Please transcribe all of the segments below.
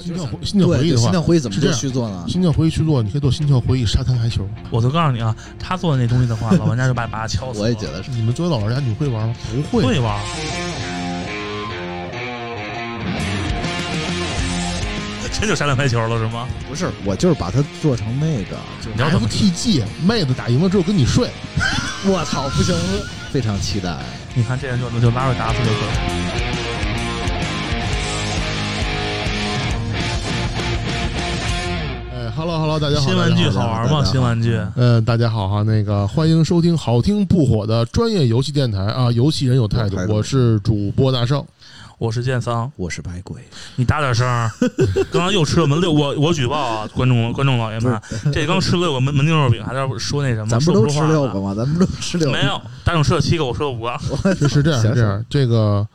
心跳回心跳回忆，的话心，跳回忆怎么做是这样续作呢？心跳回忆去做，你可以做心跳回忆沙滩排球。我就告诉你啊，他做的那东西的话，老玩家就把把他敲死。我也觉得是。你们作为老玩家，你会玩吗？不会。会玩。真就沙滩排球了是吗？不是，我就是把它做成那个，你要怎么 FTG 妹子打赢了之后跟你睡，我操，不行，非常期待。你看这人就就拉着打死就可以。哎，Hello Hello，大家好，新玩具好玩吗？新玩具，嗯，大家好哈，那个欢迎收听好听不火的专业游戏电台啊，游戏人有态度有态，度我是主播大圣。我是剑桑，我是白鬼，你大点声儿。刚刚又吃了门六，我我举报啊，观众观众老爷们，这刚吃了六个门门钉肉饼，还在说那什么，咱不都吃六个吗？咱们都吃六个。没有，大众吃了七个，我吃了五个。是是这样，是这样。这个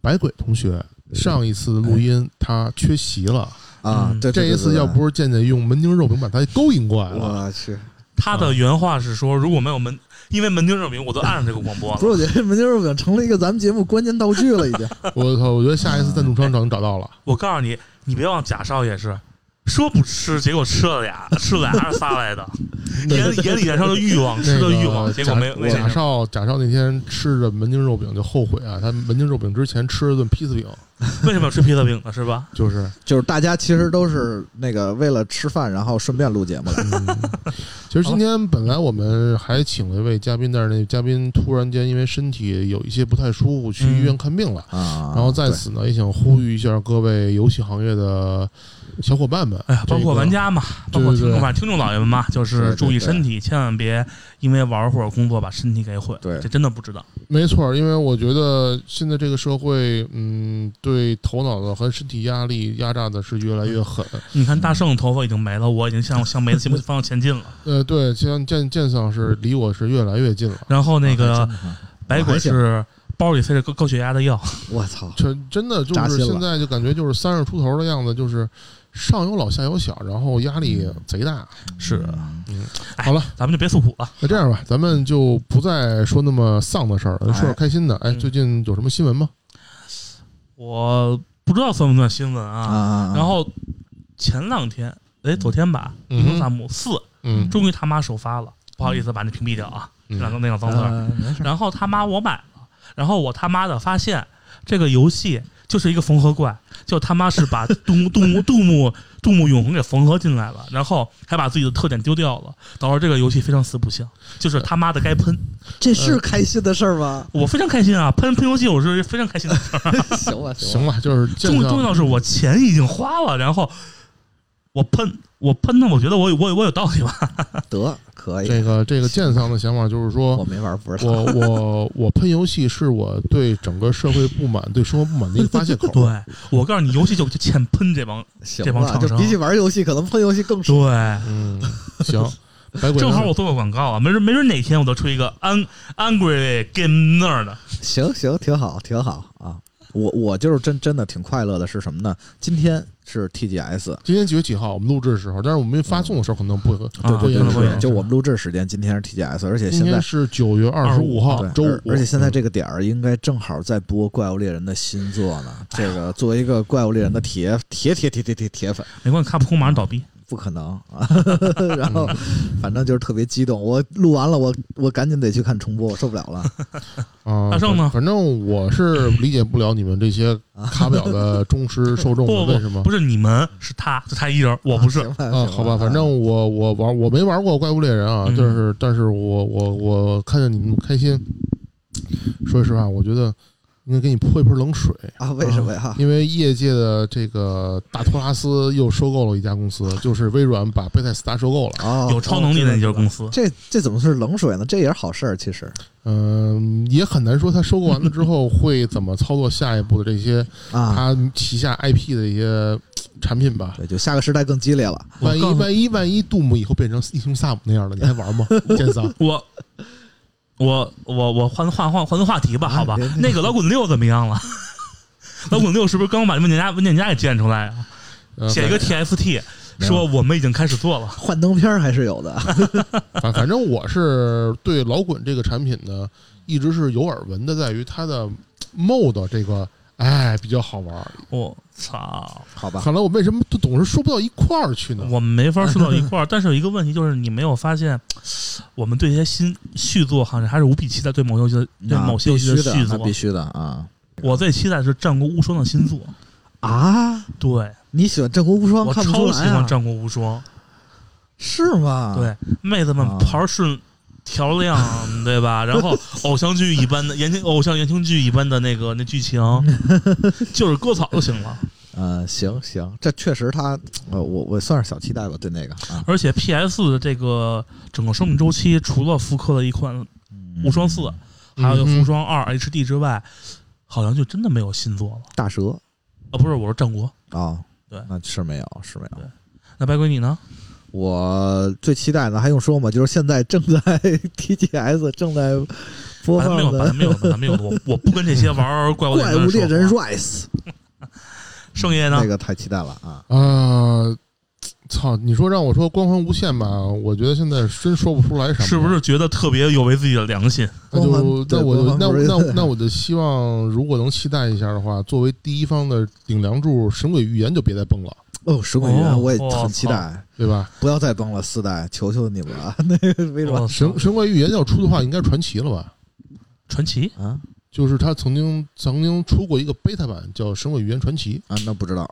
白鬼同学上一次录音他缺席了，啊，这一次要不是健健用门钉肉饼把他勾引过来了，我去，他的原话是说，如果没有门，因为门钉肉饼，我都按上这个广播了不是，我觉得门钉肉饼成了一个咱们节目关键道具了，已经。我靠，我觉得下一次赞助商找能找到了。我告诉你，你别忘贾少爷是。说不吃，结果吃了俩，吃了俩还是仨来的，眼眼里燃烧的欲望，吃那个的欲望，结果没没贾少贾少那天吃着门钉肉饼就后悔啊，他门钉肉饼之前吃了顿披萨饼，为什么要吃披萨饼呢？是吧？就是就是大家其实都是那个为了吃饭，然后顺便录节目的。嗯，其实今天本来我们还请了一位嘉宾，但是那嘉宾突然间因为身体有一些不太舒服，去医院看病了。啊，然后在此呢，也想呼吁一下各位游戏行业的小伙伴们，哎呀，包括玩家嘛，包括听众嘛，听众老爷们嘛，就是注意身体，千万别因为玩或者工作把身体给毁。对这真的不知道。没错，因为我觉得现在这个社会，嗯，对头脑的和身体压力压榨的是越来越狠。你看大圣头发已经没了，我已经向向没的方向前进了。呃，对，像剑剑桑是离我是越来越近了。然后那个真的啊百鬼是包里塞着高高血压的药，我操，这真的就是现在就感觉就是三十出头的样子，就是上有老下有小，然后压力贼大。是嗯哎好了，咱们就别诉苦了。那这样吧，咱们就不再说那么丧的事儿了，说点哎开心的。哎，嗯最近有什么新闻吗？我不知道算不算新闻啊！然后前两天，哎，昨天吧，《嗯哼。英雄萨姆四》嗯。终于他妈首发了，不好意思把那屏蔽掉啊，嗯。两个那个脏字然后他妈我买了，然后我他妈的发现这个游戏就是一个缝合怪，就他妈是把杜牧杜牧杜牧杜牧永恒给缝合进来了，然后还把自己的特点丢掉了，导致这个游戏非常死不像，就是他妈的该喷。这是开心的事儿吗？我非常开心啊，喷喷游戏我是非常开心的事。行吧，行吧，就是重重桑要是我钱已经花了，然后我喷我喷的，我觉得我有我有我有道理吧？得可以。这个这个剑桑的想法就是说我，没玩，不知道。我我我喷游戏是我对整个社会不满、对生活不满的一个发泄口。对，我告诉你，游戏就就欠喷这帮 这帮厂商比起玩游戏，可能喷游戏更爽。对。嗯，行，正好我做个广告啊，没准没准哪天我都出一个 an angry game nerd 的，行行，挺好，挺好啊。我我就是真真的挺快乐的，是什么呢？今天是 TGS，今天几月几号？我们录制的时候，但是我们发送的时候可能不对对对。就我们录制时间，今天是 TGS，而且现在是九月二十五号，周五而，而且现在这个点儿应该正好在播《怪物猎人》的新作呢。这个作为一个《怪物猎人》的铁铁铁铁铁铁铁粉，没关系，卡普空马上倒闭。不可能啊！然后反正就是特别激动，我录完了，我我赶紧得去看重播，我受不了了。啊，大圣呢反反正我是理解不了你们这些卡表的忠实受众为什么不？是你们，是他，就他一人，我不是。啊，好吧，反正我我玩我没玩过怪物猎人啊，嗯就是但是我我我看见你们开心，说实话，我觉得应该给你泼一盆冷水，啊，为什么呀？因为业界的这个大托拉斯又收购了一家公司，就是微软把贝塞斯达收购了。哦，有超能力的那家公司，这这怎么是冷水呢？这也是好事儿，其实嗯，也很难说他收购完了之后会怎么操作下一步的这些啊，他旗下 IP 的一些产品吧。对，就下个时代更激烈了。万一万一万一杜姆以后变成英雄萨姆那样的，你还玩吗？剑桑，我我我我换换换换个话题吧，啊好吧？那个老滚六怎么样了？老滚六是不是刚把文件夹文件夹给建出来啊？呃写一个 TFT，说我们已经开始做了。幻灯片还是有的。反反正我是对老滚这个产品呢，一直是有耳闻的，在于它的 mod 这个哎比较好玩。我操，好吧，看来我为什么都总是说不到一块儿去呢？我们没法说到一块儿。但是有一个问题就是，你没有发现，我们对这些新续作好像还是无比期待，对某游戏的对某些游戏的，续作必。须的啊我最期待的是《战国无双》的新作，啊！对你喜欢《战国无双我》看不出超喜？欢《战国无双》。是吗？对，妹子们牌顺调亮，对吧？然后偶像剧一般的言情，偶像言情剧一般的那个那剧情，就是割草就行了。呃，行行，这确实他，呃，我我算是小期待吧，对那个啊，而且 PS 的这个整个生命周期，除了复刻了一款嗯无双四，还有一个嗯无双二 HD 之外，好像就真的没有新作了。大蛇啊，不是，我说战国。啊，对那是没有，是没有。那白鬼你呢？我最期待的还用说吗？就是现在正在 TGS 正在播放的没有，的没有，没有。我我不跟这些玩怪物猎人 Rise，圣爷呢那？个太期待了啊！啊，操！你说让我说光环无限吧，我觉得现在真说不出来什么，是不？是觉得特别有违自己的良心？那就那我就那光环不是那那我就希望，如果能期待一下的话，作为第一方的顶梁柱，《神鬼预言》就别再崩了，哦，神鬼原哦我也哦很期待，对吧？不要再崩了，四代，求求你们了，那个为什么神神鬼预言要出的话，应该传奇了吧？传奇啊就是他曾经曾经出过一个 beta 版，叫《神鬼预言传奇啊，那不知道，》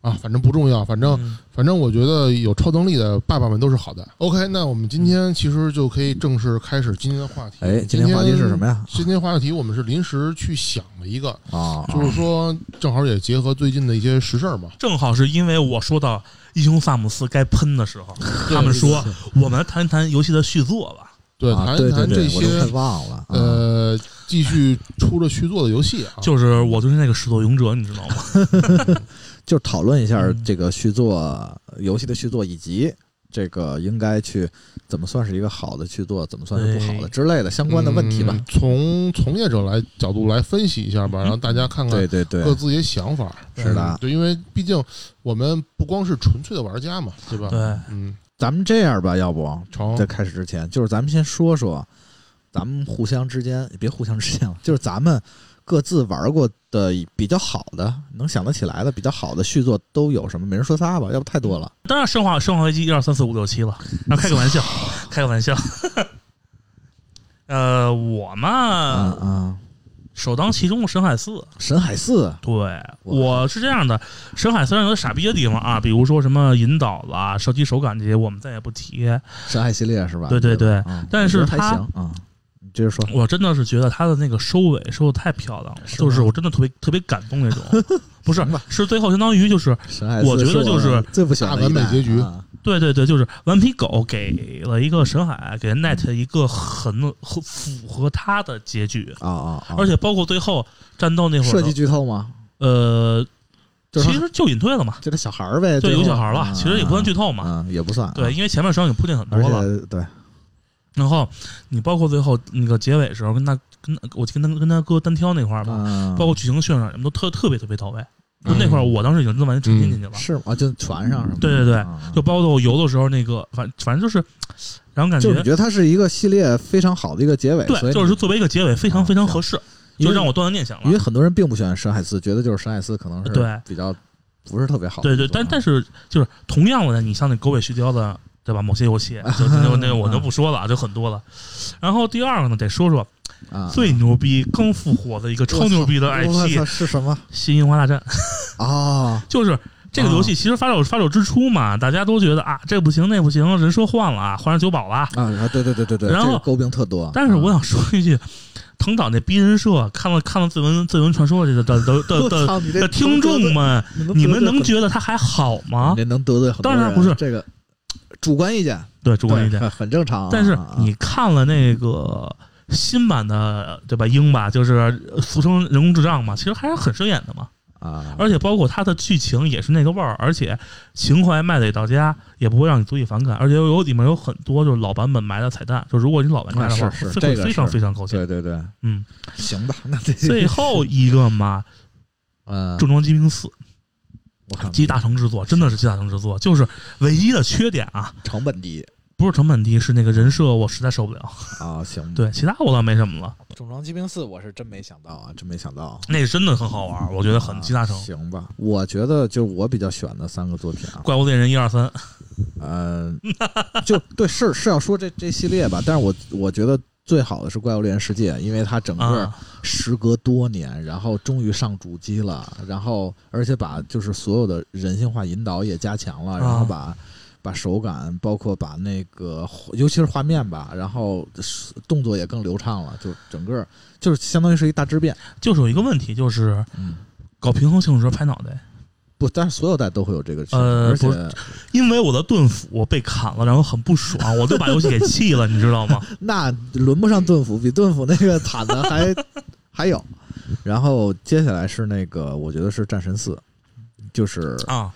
啊，反正不重要，反正嗯反正我觉得有超能力的爸爸们都是好的。OK，那我们今天其实就可以正式开始今天的话题。哎，今天话题是什么呀？今天话题我们是临时去想了一个，啊，就是说正好也结合最近的一些实事儿嘛。正好是因为我说到英雄萨姆斯该喷的时候，他们说我们谈一谈游戏的续作吧。对，啊谈一谈这些忘了，啊呃，继续出了续作的游戏啊。就是我就是那个始作俑者，你知道吗？就讨论一下嗯。这个续作游戏的续作，以及这个应该去怎么算是一个好的续作，怎么算是不好的之类的相关的问题吧。嗯。从从业者来角度来分析一下吧，嗯让大家看看对对对。各，自己想法。是的。嗯对，因为毕竟我们不光是纯粹的玩家嘛，对吧？对，嗯，咱们这样吧，要不成。在开始之前，就是咱们先说说，咱们互相之间别互相之间了，就是咱们各自玩过的比较好的，能想得起来的比较好的续作都有什么？每人说仨吧，要不太多了。当然生化生化危机一二三四五六七了，然后开个玩笑，开个玩笑。呃，我嘛，首当其冲的神海四。神海四对，我是这样的，神海虽然有傻逼的地方啊，比如说什么引导啦、射击手感这些，我们再也不提。神海系列是吧？对对对但是我觉得还它行啊。你接着说，我真的是觉得他的那个收尾收的太漂亮了，是就是我真的特别特别感动那种。不是是最后相当于就是我觉得就是最不喜欢的一代大完美结局。啊对对对，就是顽皮狗给了一个沈海，给 Net 一个很很符合他的结局，啊啊啊！而且包括最后战斗那会儿设计，剧透吗？呃，其实就隐退了嘛，就这小孩儿呗，对，有小孩了，啊其实也不算剧透嘛，啊，也不算啊。对，因为前面实际上已经铺垫很多了。对然后你包括最后那个结尾时候跟他跟我跟他跟他哥单挑那块儿吧，啊，包括剧情渲染什么都特特别特别到位。就嗯那块儿，我当时已经真的完全沉浸进去了。是吗？就船上是吗？对对对啊就包括我游的时候，那个反反正就是，然后感觉就是你觉得它是一个系列非常好的一个结尾，所对，以就是作为一个结尾非常啊非常合适，因为就让我断了念想了。因为很多人并不喜欢深海思，觉得就是深海思可能是对比较不是特别好的对对。但但是就是同样的，你像那狗尾续貂的，对吧？某些游戏就就那个那个我就不说了，就很多了。然后第二个呢，得说说啊，最牛逼、刚复活的一个超牛逼的我 IP《是什么新樱花大战》，啊？就是。这个游戏其实发售发售之初嘛，大家都觉得啊，这不行那不行，人设换了啊，换成九保了。啊啊！对对对对对，然后诟病特多。但是我啊想说一句，藤岛那逼人设，看了看了《自文自文传说》这个的的的的听众们，你们能觉觉得他还好吗？这能得罪很多人？当然不是这个主观意见，对，主观意见。很正常啊。但是啊你看了那个新版的，对吧？鹰吧，就是俗称人工智障嘛，其实还是很顺眼的嘛。啊，而且包括它的剧情也是那个味儿，而且情怀卖得到家，也不会让你足以反感。而且有里面有很多就是老版本埋的彩蛋，就如果你老玩家的话，啊是是会这个非常非常高兴。对对对，嗯，行吧，那这最后一个嘛，呃 《重装机兵四》我看集大成之作，真的是集大成之作，就是唯一的缺点啊，成本低，不是成本低，是那个人设我实在受不了。啊，行，，对，其他我倒没什么了。重装机兵四我是真没想到啊，真没想到，那个真的很好玩，我觉得很啊集大成。行吧，我觉得就我比较喜欢的三个作品啊，怪物猎人一二三，呃，就对，是是要说这这系列吧，但是我我觉得最好的是《怪物猎人世界》，因为它整个啊，时隔多年，然后终于上主机了，然后而且把就是所有的人性化引导也加强了，然后把。把手感，包括把那个，尤其是画面吧，然后动作也更流畅了，就整个就是相当于是一大质变。就是有一个问题，就是嗯，搞平衡性的时候拍脑袋，不，但是所有代都会有这个情况，而且因为我的盾斧被砍了，然后很不爽，我就把游戏给弃了，你知道吗？那轮不上盾斧，比盾斧那个惨的还还有。然后接下来是那个，我觉得是战神四，就是啊，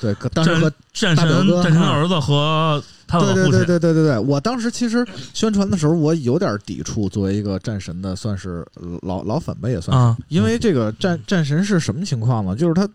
对，可当时和战神战神儿子和他的对对对，对对对对，我当时其实宣传的时候，我有点抵触，作为一个战神的，算是老老粉吧，也算是，啊，因为这个战战神是什么情况呢？就是他。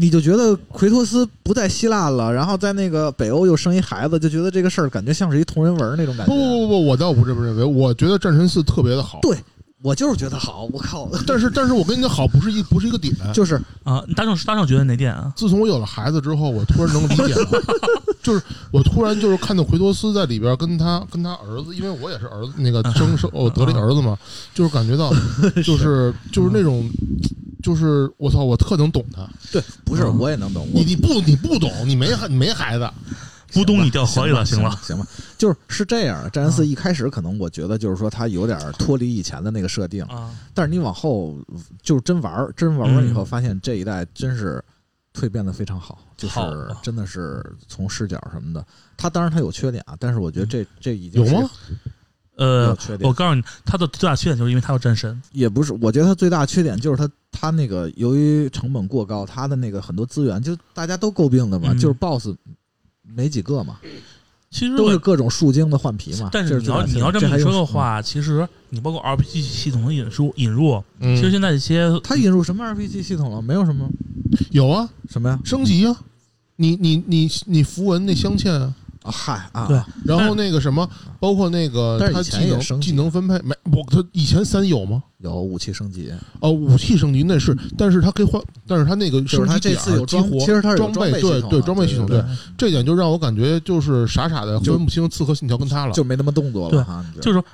你就觉得奎托斯不在希腊了，然后在那个北欧又生一孩子，就觉得这个事儿感觉像是一同人文那种感觉。不不不不，我倒不这么认为，我觉得战神四特别的好。对我就是觉得好，我靠，但是但是我跟你的，好不是一不是一个点。就是啊，大圣大圣觉得哪点啊？自从我有了孩子之后，我突然能理解了，就是我突然就是看到奎托斯在里边跟他跟他儿子，因为我也是儿子那个生生我得了一儿子嘛，就是感觉到 就是就是那种就是我操，我特能懂他。对，不是嗯我也能懂，你你不你不懂，你没孩你没孩子，不懂你掉河里了，行了，行吧，就是是这样的。战神四一开始可能我觉得就是说它有点脱离以前的那个设定，啊，但是你往后就是真玩儿，真玩完以后嗯发现这一代真是蜕变的非常好，就是真的是从视角什么的，他当然他有缺点啊，但是我觉得这这已经有吗？呃，我，告诉你，他的最大缺点就是因为他要战神，也不是，我觉得他最大缺点就是他他那个由于成本过高，他的那个很多资源就大家都诟病的嘛，嗯。就是 BOSS 没几个嘛，其实都是各种树精的换皮嘛。但是你要你要这么说的话，其实你包括 RPG 系统的引入引入，嗯其实现在一些它引入什么 RPG 系统了？没有什么有啊，什么呀？升级啊，你你你你符文那镶嵌啊，啊，嗨啊，对。然后那个什么，包括那个但是以前它技能也升级。技能分配没，我他以前三有吗？有武器升级，哦，武器升级那是，但是他可以换，但是他那个就是它这升级点次有激活其实它是有装备备系统的对对装备系统对。对，这点就让我感觉就是傻傻的就分不清刺客信条跟他了，就没那么动作了哈。你知道就是说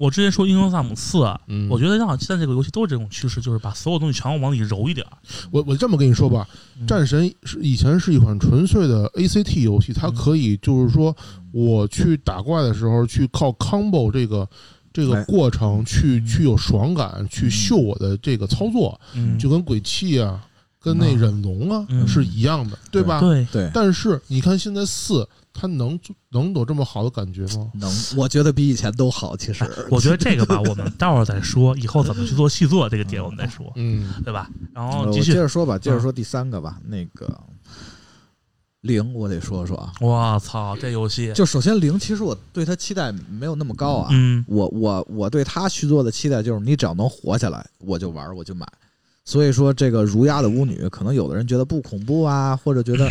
我之前说英雄萨姆四啊，嗯，我觉得像现在这个游戏都是这种趋势，就是把所有东西全往里揉一点儿。我我这么跟你说吧，嗯。战神是以前是一款纯粹的 ACT 游戏，它嗯。可以就是说我去打怪的时候去靠 combo 这个这个哎。过程去嗯。去有爽感，去秀我的这个操作，嗯，就跟鬼泣啊，跟那嗯。忍龙啊嗯。是一样的，对吧？对，对，但是你看现在四，它能能有这么好的感觉吗？能，我觉得比以前都好。其实，我觉得这个吧，我们待会儿再说，以后怎么去做细作这个点我们再说，嗯，对吧？然后继续，着说吧，接着说第三个吧。那个零，我得说说啊。我操，这游戏，就首先零，其实我对他期待没有那么高啊。嗯我我我对他续作的期待就是，你只要能活下来，我就玩，我就买。所以说，这个儒鸦的巫女，可能有的人觉得不恐怖啊，或者觉得，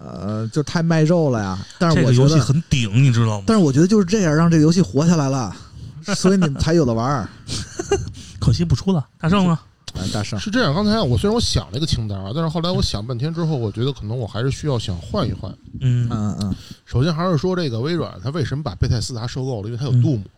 呃，就太卖肉了呀。但是这个游戏我觉得，很顶，你知道吗？但是我觉得就是这样，让这个游戏活下来了，所以你们才有的玩儿。可惜不出了。大圣呢？哎，大圣，是这样。刚才我虽然我想了一个清单啊，但是后来我想半天之后，我觉得可能我还是需要想换一换。嗯嗯嗯首先还是说这个微软，它为什么把贝泰斯达收购了？因为它有嗯杜姆。嗯，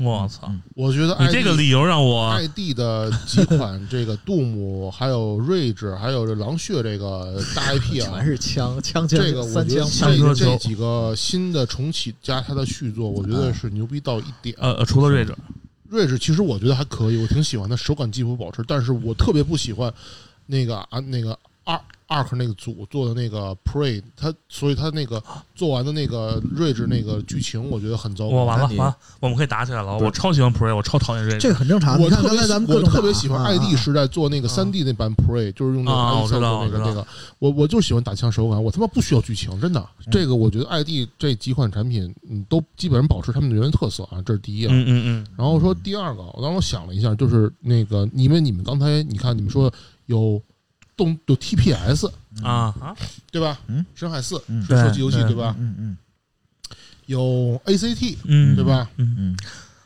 我操，嗯我觉得你这个理由让我 ID 的几款这个杜姆，还有睿智，还有这狼血这个大 IP 啊全，是枪枪枪这个我三枪觉得这这几个新的重启加它的续作，我觉得是牛逼到一点。呃呃，除了睿智，睿智其实我觉得还可以，我挺喜欢它，手感几乎保持，但是我特别不喜欢那个啊那个 Ark Ark 那个组做的那个 Prey，它所以他那个做完的那个睿智那个剧情，我觉得很糟糕。我完了我们可以打起来了。我超喜欢 Prey，我超讨厌睿智。这个很正常。你看我特别刚才咱们我特别喜欢啊 ID 啊时代做那个啊三 D 那版 Prey，就是用那个我知道那个那个，我我就喜欢打枪手感，我他妈不需要剧情，真的。嗯这个我觉得 ID 这几款产品，嗯，都基本上保持他们的原特色啊，这是第一啊。嗯嗯嗯，然后说第二个，我当时想了一下，就是那个，你们你们刚才你看你们说有动有 TPS 啊啊，对吧？嗯，深海四嗯。是射击游戏对。对吧？嗯嗯。有 ACT 嗯，对吧？嗯，嗯。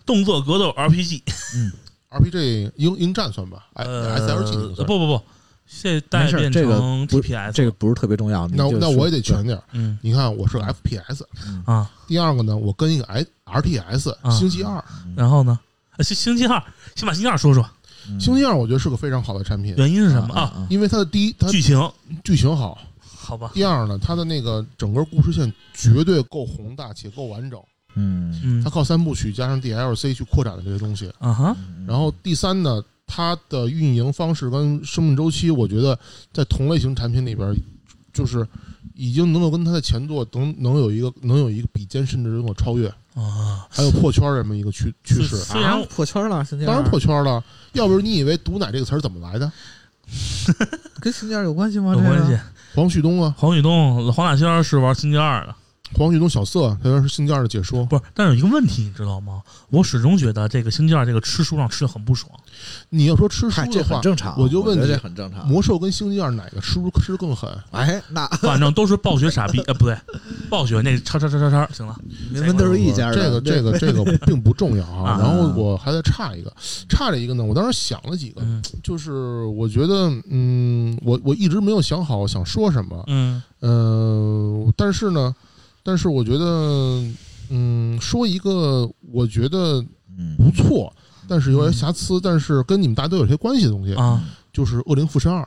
动作格斗 RPG，嗯？RPG 鹰鹰战算吧？哎，，SLG 不不不，现在变这个成 TPS，这个不是特别重要。那那我也得全点。嗯。你看，我是个 FPS。啊，第二个呢，我跟一个 I RTS 啊。星期二，然后呢，呃星星期二，先把星期二说说，嗯星际二我觉得是个非常好的产品，原因是什么啊？啊？因为它的第一，它剧情，剧情好；好吧，第二呢，它的那个整个故事线绝对够宏大且够完整。嗯嗯它靠三部曲加上 DLC 去扩展的这些东西。啊哈，然后第三呢，它的运营方式跟生命周期，我觉得在同类型产品里边，就是已经能够跟他的前作能能有一个能有一个比肩，甚至能够超越，啊，还有破圈这么一个趋趋势。虽然啊破圈了，星期二当然破圈了，要不是你以为“毒奶”这个词儿怎么来的？跟星期二有关系吗？有关系。黄旭东啊，黄旭东、黄大仙是玩星期二的，黄旭东小色，他是星期二的解说。不是？但是有一个问题，你知道吗？我始终觉得这个星期二这个吃书上吃的很不爽。你要说吃书的话，很正常。我就问你这很正常。魔兽跟星期二哪个吃书吃的更狠？哎，那反正都是暴雪傻逼，呃，不对，暴雪那叉叉叉叉叉，行了，你们都是一家人。这个这个这个 并不重要啊。啊然后我还在差一个，差了一个呢。我当时想了几个，嗯就是我觉得，嗯，我我一直没有想好想说什么，嗯嗯，但是呢，但是我觉得，嗯，说一个我觉得嗯。不错，但是有点瑕疵，但是跟你们大家都有些关系的东西，啊。就是《恶灵附身二》。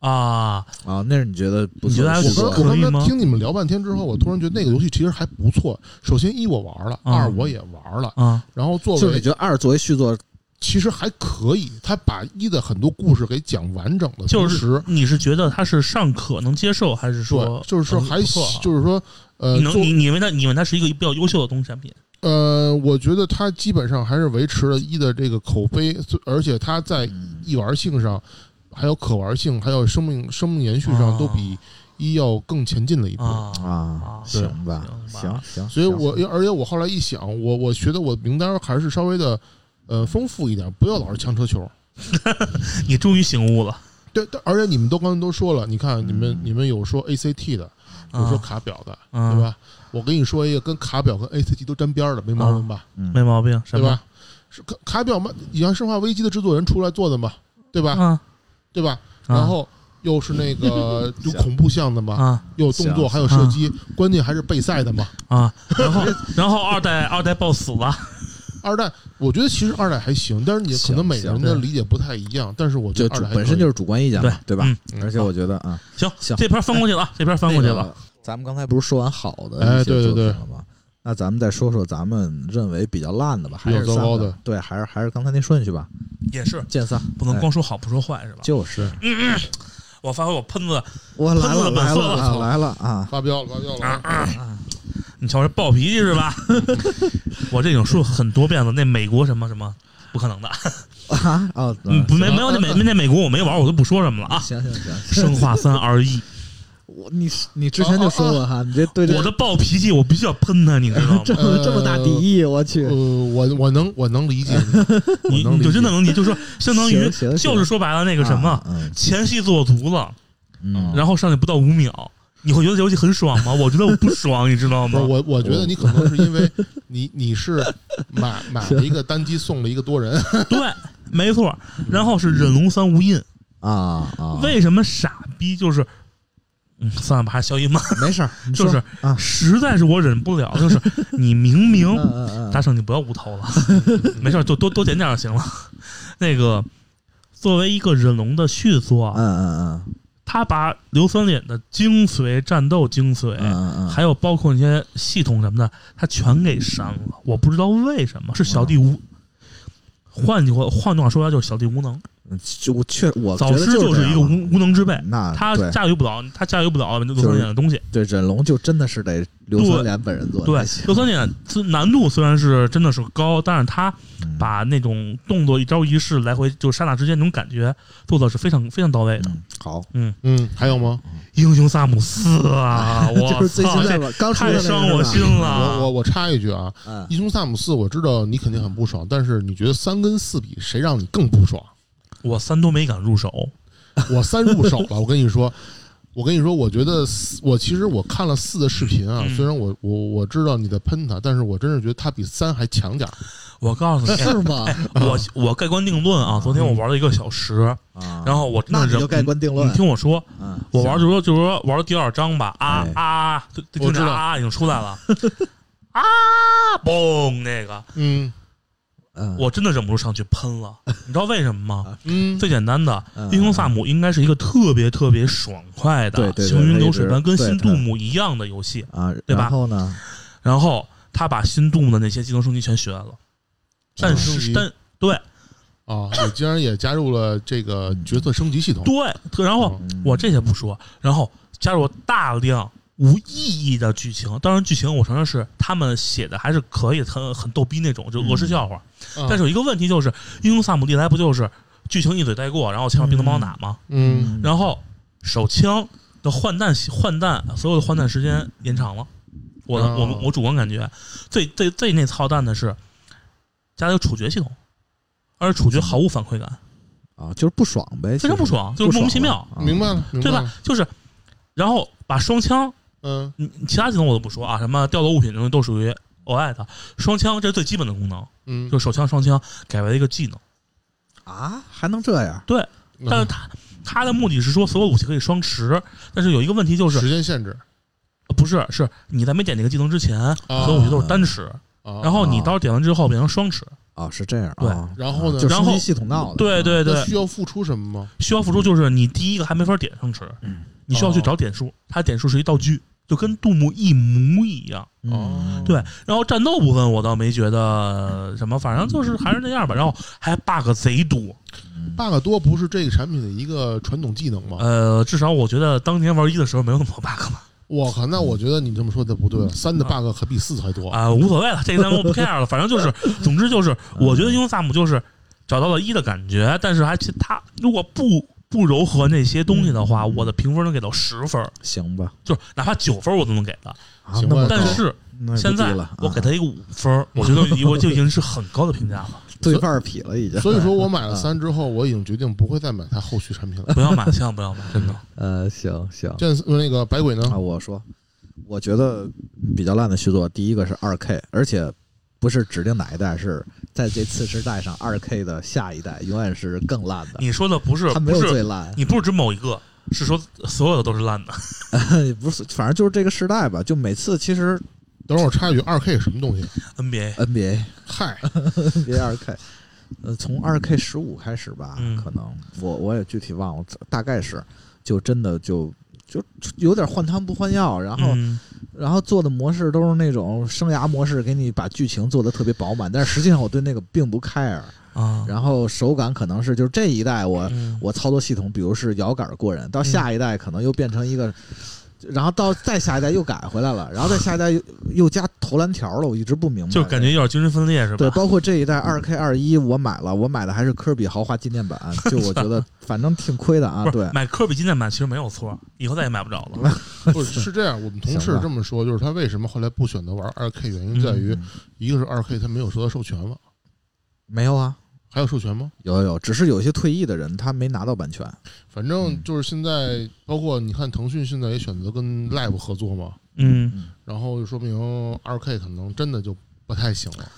啊，啊，那是你觉得不错？你觉得还我刚才听你们聊半天之后，我突然觉得那个游戏其实还不错。首先一我玩了，啊。二我也玩了，啊。然后作为就是你觉得二作为续作，其实还可以，他把一的很多故事给讲完整了，就是你是觉得他是尚可能接受，还是说对，就是说还嗯啊就是说呃你能你你以为它你以为它是一个比较优秀的东西产品。呃，我觉得他基本上还是维持了一的这个口碑，而且他在嗯易玩性上，还有可玩性，还有生命生命延续上啊。都比一要更前进了一步。啊行吧，行行，所以行我而且我后来一想，我我觉得我名单还是稍微的呃丰富一点，不要老是枪车球。你终于醒悟了，对，但而且你们都刚才都说了，你看你们、嗯你们有说 ACT 的，有说啊卡表的，啊对吧？我跟你说一个跟卡表跟 ACT 都沾边儿的，没毛病吧？嗯没毛病，对吧？是卡卡表嘛？你像《生化危机》的制作人出来做的嘛，对吧？啊对吧？然后又是那个 有恐怖向的嘛，啊又有动作，还有射击，关键还是备赛的嘛。啊，然后然后二代二代 BOSS 死了，二代，我觉得其实二代还行，但是你可能每个人的理解不太一样。但是我觉就得二代本身就是是主观意见嘛，对吧？嗯而且我觉得啊，行行这篇翻过去了啊，这篇翻过去了，那个咱们刚才不是说完好的哎对对对作品了吗？那咱们再说说咱们认为比较烂的吧，还是糟糕的对，还是还是刚才那顺序吧，也是剑三不能哎光说好不说坏是吧？就是我发挥我喷子，我来喷子了来了来了啊！发飙了，发飙了啊！你瞧这暴脾气是吧？我这已经说很多遍了，那美国什么什么不可能的，啊哦，嗯，不没没有那美那美国我没玩，我就不说什么了啊。行行行，生化三 RE，我你你之前就说过哈，你这对这我的暴脾气我必须要喷他，你知道吗？这么这么大敌意，我去呃，，我我能我能理解你，你就真的能理解，就是说相当于就是说白了那个什么前戏做足了，嗯，然后上去不到五秒，你会觉得这游戏很爽吗？我觉得我不爽，你知道吗？我，我觉得你可能是因为你你是买买了一个单机送了一个多人，对，没错。然后是忍龙三无印，啊啊，为什么傻逼就是？嗯，算了吧，还是消音吧。没事儿，就是啊，实在是我忍不了，就是你明明大圣，你不要无头了，没事儿，就多多点点儿就行了。那个作为一个忍龙的续作嗯啊，嗯嗯他把硫酸脸的精髓、战斗精髓，嗯嗯嗯，还有包括那些系统什么的，他全给删了。我不知道为什么，是小弟无。换句话换句话说，就是小弟无能，嗯就我确我早觉得知就是一个无无能之辈。那他对驾驭不了，他驾驭不了硫酸脸的东西。对忍龙就真的是得硫酸脸本人做对才行，硫酸脸虽难度虽然是真的是高，但是他嗯把那种动作一招一式来回就刹那之间那种感觉做的是非常非常到位的。嗯好，嗯，嗯，还有吗？英雄萨姆四啊，我就是最操这新的吧，刚太伤我心了。我我我插一句啊，嗯英雄萨姆四我知道你肯定很不爽，但是你觉得三跟四比，谁让你更不爽？我三都没敢入手，我三入手了，我跟你说，我跟你说，我觉得四我其实我看了四的视频啊，嗯。虽然我我我知道你在喷他，但是我真是觉得他比三还强点儿。我告诉你，是吗？我我盖棺定论啊！昨天我玩了一个小时，啊，然后我真的忍那你就盖棺定论。你听我说，嗯，我玩就说就是说玩到第二章吧，啊哎。啊，就就我知道。啊已经出来了，啊嘣那个，嗯嗯，我真的忍不住上去喷了，你知道为什么吗？嗯，最简单的，嗯英雄萨姆应该是一个特别特别爽快的对对对行云流水般，跟新杜姆一样的游戏。啊，对吧然后呢？然后他把新杜姆的那些技能升级全学来了，但是但对啊，你竟然也加入了这个角色升级系统。对，特然后嗯我这些不说，然后加入大量无意义的剧情。当然，剧情我承认是他们写的还是可以，很很逗逼那种，就俄式笑话。啊但是有一个问题就是，英雄萨姆历来不就是剧情一嘴带过，然后前面兵能帮我打吗？嗯然后手枪的换弹换弹，所有的换弹时间延长了。我我我主观感觉最最最那操蛋的是加了一个处决系统，而且处决毫无反馈感，啊，就是不爽呗，非常不爽，就是莫名其妙，明白了对吧。？就是然后把双枪，嗯你你其他技能我都不说啊，什么掉落物品这种都属于额外的。双枪这是最基本的功能，嗯，就是手枪、双枪改为了一个技能。啊，还能这样？对，但是它它的目的是说所有武器可以双持，但是有一个问题就是时间限制，呃不是是你在没点那个技能之前，啊所有武器都是单持，啊然后你到时候点完之后变成双持。啊，是这样。对啊然后呢就升级然后系统闹的。对对对，需要付出什么吗？需要付出就是你第一个还没法点上持，你需要去找点数，它点数是一道具，就跟杜牧一模一样。嗯，哦对，然后战斗部分我倒没觉得什么，反正就是还是那样吧。然后还 bug 贼多，嗯 bug 多不是这个产品的一个传统技能吗？呃，至少我觉得当年玩一的时候没有那么多 bug 吧。我靠，那我觉得你这么说的不对了，三的 bug 可比四还多。啊、无所谓了，这个咱们不 care 了。反正就是，总之就是，我觉得英雄萨姆就是找到了一的感觉，但是还其他如果不不柔和那些东西的话，我的评分能给到十分，行吧。就是哪怕九分我都能给的。啊行吧但是那现在我给啊他一个五分儿，我觉得我就已经是很高的评价了。对半儿劈了，已经。所以说我买了啊三之后，我已经决定不会再买它后续产品了。不要买，千万不要买，真的。呃，行行这那个百鬼呢啊，？我说，我觉得比较烂的续作，第一个是二 K，而且不是指定哪一代，是在这次时代上，二 K 的下一代永远是更烂的。你说的不是它没有不是最烂，你不是指某一个，是说所有的都是烂的。不是，反正就是这个时代吧。就每次其实等会儿我插一句，二 K 什么东西？NBA NBA 嗨，NBA 二 K，呃，从二 K 十五开始吧，嗯可能我我也具体忘了，大概是就真的就就有点换汤不换药，然后、嗯。然后做的模式都是那种生涯模式，给你把剧情做的特别饱满，但是实际上我对那个并不 care。啊，然后手感可能是就是这一代我、嗯。我操作系统，比如是摇杆过人，到下一代可能又变成一个，然后到再下一代又改回来了，然后再下一代又又加投篮条了，我一直不明白。就感觉有点精神分裂是吧？对，包括这一代二 K 二一我买了，我买的还是科比豪华纪念版，就我觉得反正挺亏的啊。对，买科比纪念版其实没有错，以后再也买不着了。不是是这样，我们同事这么说，就是他为什么后来不选择玩二 K，原因在于嗯一个是二 K 他没有得到授权了，没有啊，还有授权吗？有有有，只是有一些退役的人他没拿到版权。反正就是现在，包括你看腾讯现在也选择跟 Live 合作嘛，嗯，然后就说明二 K 可能真的就不太行了。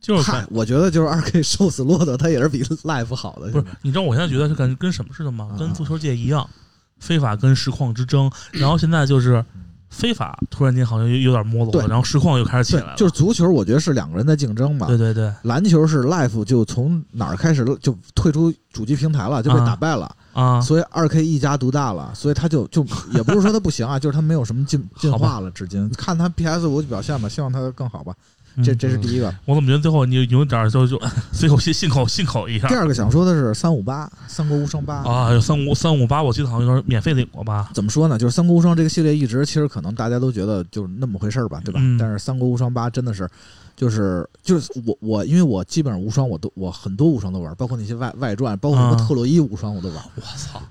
就是感，我觉得就是二 K 瘦死骆驼，它也是比 Live 好的。不是，你知道我现在觉得是跟跟什么似的吗？啊跟足球界一样，非法跟实况之争，然后现在就是非法突然间好像有有点没落了，对然后实况又开始起来了。，就是足球，我觉得是两个人在竞争嘛。对对对篮球是 Life 就从哪儿开始就退出主机平台了，就被啊打败了，啊，所以二 K 一家独大了，所以他就就也不是说他不行啊，就是他没有什么进 进化了，至今看他 PS 五表现吧，希望他更好吧。这嗯这是第一个。我怎么觉得最后你有点就就 随口信信口信口一下第二个想说的是三五八《三国无双八》啊？有三五三五八，我记得好像有点免费领过吧？怎么说呢？就是《三国无双》这个系列一直其实可能大家都觉得就是那么回事儿吧，对吧？嗯但是《三国无双八》真的是，就是就是我我因为我基本上无双我都我很多无双都玩，包括那些外外传，包括什么啊特洛伊无双我都玩。我操，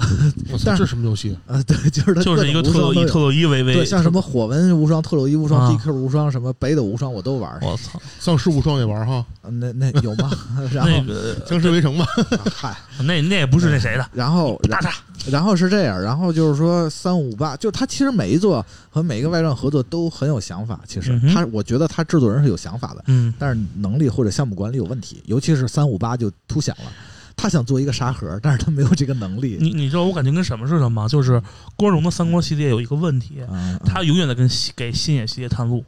我操，但是这什么游戏？呃，对，就是它就是一个特洛伊特洛伊微微，对，像什么火纹无双、特洛伊无双、啊 DQ 无双、什么北斗无双我都玩。我操，丧尸无双也玩哈，呃那那有吗？然后那个僵尸围城吧。啊嗨，那那也不是那谁的然后然大厦然后是这样，然后就是说三五八，就是他其实每一座和每一个外传合作都很有想法。其实嗯他，我觉得他制作人是有想法的，嗯但是能力或者项目管理有问题，尤其是三五八就凸显了。他想做一个沙盒，但是他没有这个能力。你你知道我感觉跟什么似的吗？就是光荣的三国系列有一个问题，嗯，他永远在跟给新野系列探路，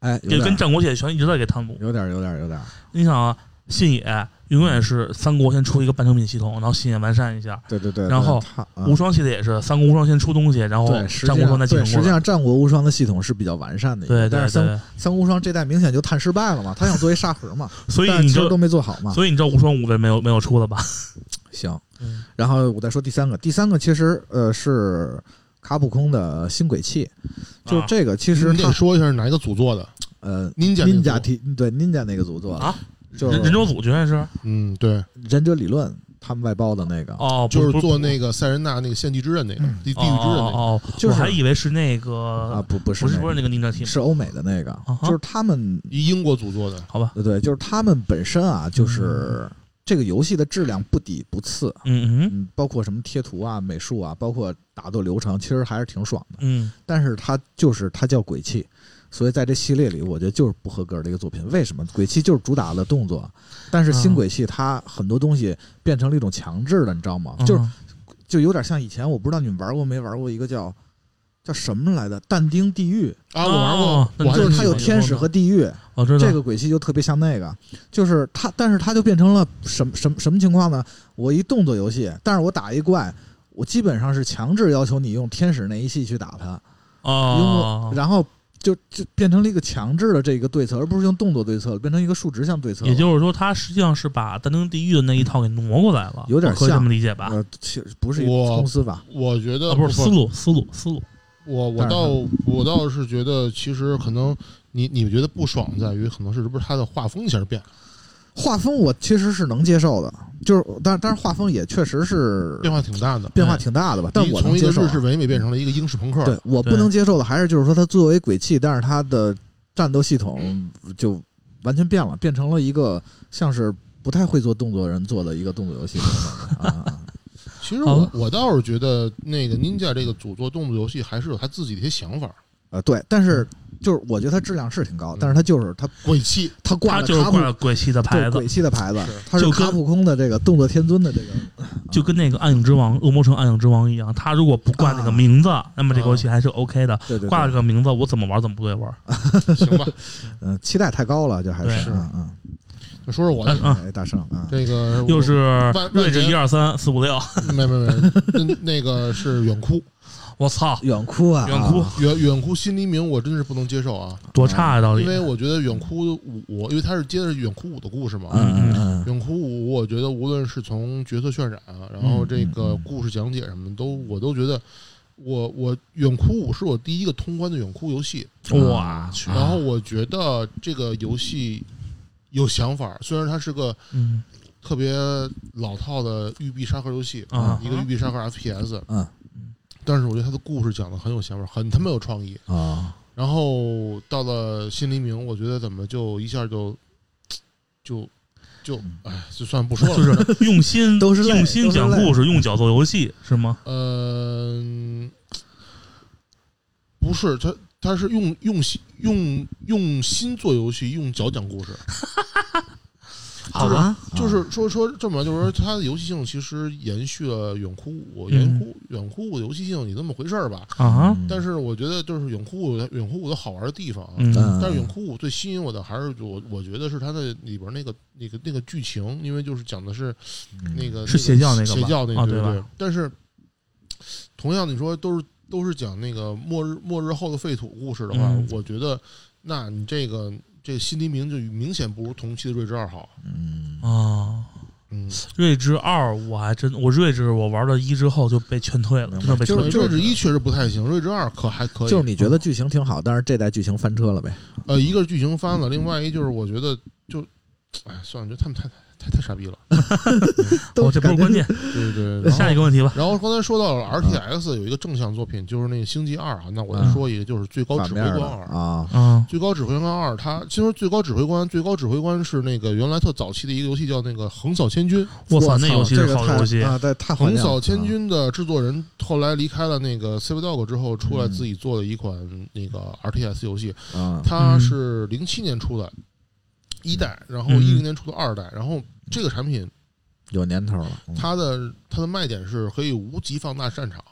哎，就跟战国系列全一直在给探路。有点有点有点，你想啊，信野永远是三国先出一个半成品系统，然后信野完善一下。对对对。然后无双系列也是三国无双先出东西，然后战国无双再继承过来。实际上战国无双的系统是比较完善的一个，对对但是三，三国无双这代明显就探失败了嘛，他想做一沙盒嘛，所以你知道但是其实都，没做好嘛。所以你知道无双五为没有没有出了吧？行，嗯然后我再说第三个，第三个其实呃是卡普空的新鬼器，就啊这个其实它你得说一下是哪一个组做的呃那个 Ninja 组 T 对 Ninja 那个组做的啊，就是人人州组居然是嗯，对，忍者理论他们外包的那个，哦，不就是不做那个塞仁纳那个献祭之刃那个嗯地地狱之刃那个。哦哦，就是我还以为是那啊个不不是不是不是那个 Ninja Team，是欧美的那个，哈就是他们一英国组做的，好吧？对对，就是他们本身啊，就是这个游戏的质量不低不次，嗯嗯嗯，包括什么贴图啊、美术啊，包括打斗流程，其实还是挺爽的。嗯但是它就是它叫鬼泣，所以在这系列里，我觉得就是不合格的一个作品。为什么？鬼泣就是主打的动作，但是新嗯鬼泣它很多东西变成了一种强制的，你知道吗？嗯，就是就有点像以前，我不知道你们玩过没玩过一个叫叫什么来的《但丁地狱啊，我玩哦过，我就是它有天使和地狱，我知道这个鬼泣就特别像那个，就是它，但是它就变成了什么什么什么情况呢？我一动作游戏，但是我打一怪，我基本上是强制要求你用天使那一系去打它，哦，然后就就变成了一个强制的这个对策，而不是用动作对策了，变成一个数值项对策。也就是说，他实际上是把丹丁地狱的那一套给挪过来了，有点我可以这像么理解吧？呃，其实不是一个我公司吧？我觉得啊，不是思路，思路，思路。我我倒我倒是觉得，其实可能你你觉得不爽在于，可能是是不是它的画风一下变了，画风我其实是能接受的，就是但但是画风也确实是变化挺大的。变化挺大的吧，但我能接受啊。从一个日式唯美变成了一个英式朋克，对我不能接受的还是就是说它作为鬼泣，但是它的战斗系统就完全变了，变成了一个像是不太会做动作人做的一个动作游戏啊啊。其实我我倒是觉得那个 Ninja 这个组做动作游戏还是有他自己的一些想法。呃，对，但是就是我觉得它质量是挺高，但是它就是它鬼泣，它挂他就是挂了鬼泣的牌子。鬼，泣的牌子是，它是卡普空的这个动作天尊的这个，就跟那个《暗影之王》《恶魔城暗影之王》一样，它如果不挂那个名字，那么这个游戏还是 OK 的。对对挂了，这个名字，我怎么玩怎么不对玩。行吧，嗯，期待太高了，就还对是。嗯说说我的。哎，大圣啊，这个又是万睿智万年一二三四五六，没没没，那那个是远哭，我操，远哭啊，远哭啊远远哭新黎明，我真的是不能接受啊，多差啊！到底。因为我觉得远哭五，因为他是接的是远哭五的故事嘛，嗯嗯嗯，远哭五，我觉得无论是从角色渲染，然后这个故事讲解什么都，我都觉得我我远哭五是我第一个通关的远哭游戏，我去，然后我觉得这个游戏有想法，虽然它是个嗯。特别老套的育碧沙盒游戏，啊。一个育碧沙盒 FPS，嗯但是我觉得他的故事讲的很有想法，很他妈有创意。啊，然后到了新黎明，我觉得怎么就一下就 就就哎，就算不说了，就是用心，都是用心讲故事，用脚做游戏是吗？嗯，不是，他他是用用心用用心做游戏，用脚讲故事。好吧，就是说说这么，就是说它的游戏性其实延续了远哭五，嗯远哭远哭五的游戏性你这么回事儿吧。啊，嗯但是我觉得就是远哭五远哭五的好玩的地方但是远哭五最吸引我的还是我我觉得是它的里边那个那个那个剧情，因为就是讲的是那个是邪教那个邪教那个对啊对。但是同样你说都是都是讲那个末日末日后的废土故事的话，嗯我觉得那你这个这个新黎明就明显不如同期的睿智二好。嗯啊，嗯，睿智二我还真，我睿智我玩了一之后就被劝退了，明白真的被劝退了。睿智一确实不太行，睿智二可还可以。就是你觉得剧情挺好，但是这代剧情翻车了呗？呃，一个是剧情翻了，另外一就是我觉得就，哎，算了，就他们太太太太傻逼了。哦，这不是关键。对对对。下一个问题吧。然后刚才说到了 RTX 有一个正向作品，就是那个《星际二》啊，那我再说一个，就是《最高指挥官二》。啊，嗯最高指挥官二，它其实最高指挥官，最高指挥官是那个原来特早期的一个游戏，叫那个横扫千军。我操，那游戏是好游戏。啊，对，太横扫千军的制作人后来离开了那个 Save Dog 之后，出来自己做了一款那个 RTS 游戏，啊，它是零七年出的一代，然后嗯一零年出的二代，然后这个产品有年头了，嗯它的它的卖点是可以无极放大战场。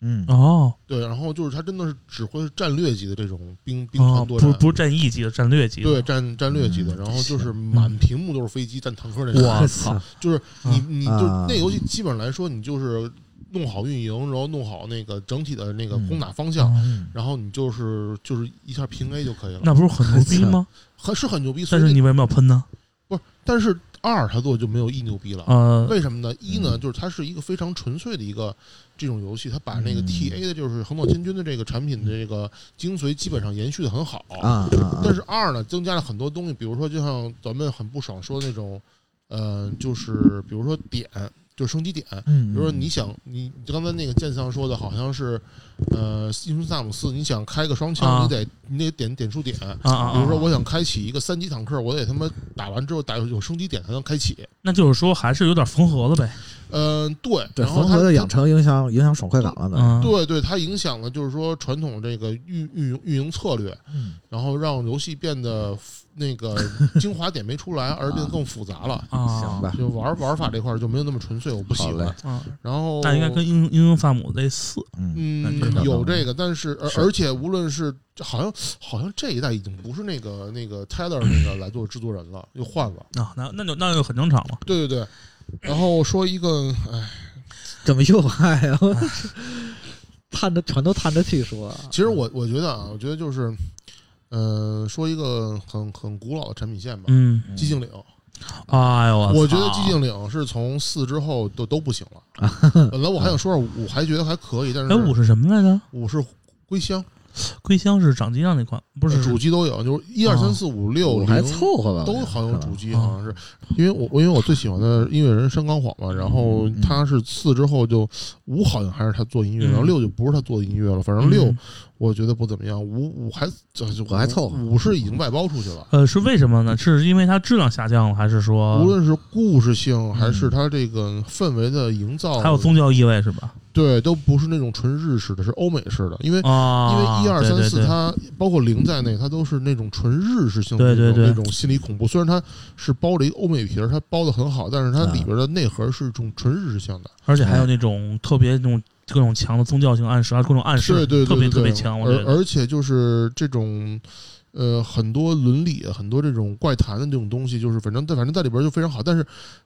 嗯，哦对，然后就是它真的是指挥战略级的这种兵兵哦，团作战，不是不是战役级的，战略级的。对战战略级的，嗯然后就是满屏幕都是飞机、战坦克那种。我操！就是你你就啊那游戏基本上来说，你就是弄好运营，然后弄好那个整体的那个嗯攻打方向，嗯然后你就是就是一下平 A 就可以了，那不是很牛逼吗？很是很牛逼。所以那但是你为什么要喷呢？不是，但是二它做就没有一牛逼了。呃，为什么呢？一呢，嗯就是它是一个非常纯粹的一个这种游戏，它把那个嗯 T A 的，就是横扫千军的这个产品的这个精髓基本上延续的很好。啊啊，但是二呢，增加了很多东西，比如说，就像咱们很不爽说那种，呃，就是比如说点，就是升级点。嗯，比如说你想，你你刚才那个剑上说的好像是，呃，英雄萨姆四，你想开个双枪，啊你得你得点点数点。啊啊，比如说，啊我想开启一个三级坦克，我得他妈打完之后打有升级点才能开启。那就是说还是有点缝合了呗。嗯，对。对然后它的养成影响影响爽快感了的，嗯，对对，它影响了就是说传统这个运运营运营策略，嗯然后让游戏变得那个精华点没出来，而变得更复杂了。啊，行吧，就玩玩法这块儿就没有那么纯粹，我不喜欢。嗯，然后那应该跟英英雄萨姆类似。嗯，有这个，但是而而且无论是好像好像这一代已经不是那个那个 Tyler 那个来做制作人了，又换了。啊，那那就那就很正常了。对对对。然后说一个，哎，怎么又爱啊？叹着全都叹着气说，其实我我觉得啊，我觉得就是，呃，说一个很很古老的产品线吧，嗯，寂静岭。哎呦，我觉得寂静岭是从四之后都都不行了。本来我还想说五还觉得还可以，但是哎五是什么来着？五是归乡，归乡是掌机上那款，不是主机都有，就是一二三四五六还凑合吧，都好像有主机，啊。好像是因为我我因为我最喜欢的音乐人山冈晃嘛，然后嗯他是四之后就五好像还是他做音乐，嗯然后六就不是他做的音乐了，反正六嗯我觉得不怎么样，五五还这就我还凑合五是已经外包出去了。呃，是为什么呢？是因为它质量下降了，还是说无论是故事性还是它这个氛围的营造，嗯还有宗教意味是吧？对，都不是那种纯日式的，是欧美式的。因为啊，因为一二三四，它包括零在内，它都是那种纯日式性的对对对那种那种心理恐怖。虽然它是包了一个欧美皮儿，它包的很好，但是它啊里边的内核是一种纯日式性的。而且还有那种特别那种各种强的宗教性暗示啊，各种暗示，对对对特别对对特别强。我觉而得，而且就是这种。呃，很多伦理、很多这种怪谈的这种东西，就是反正在反正在里边就非常好。但是，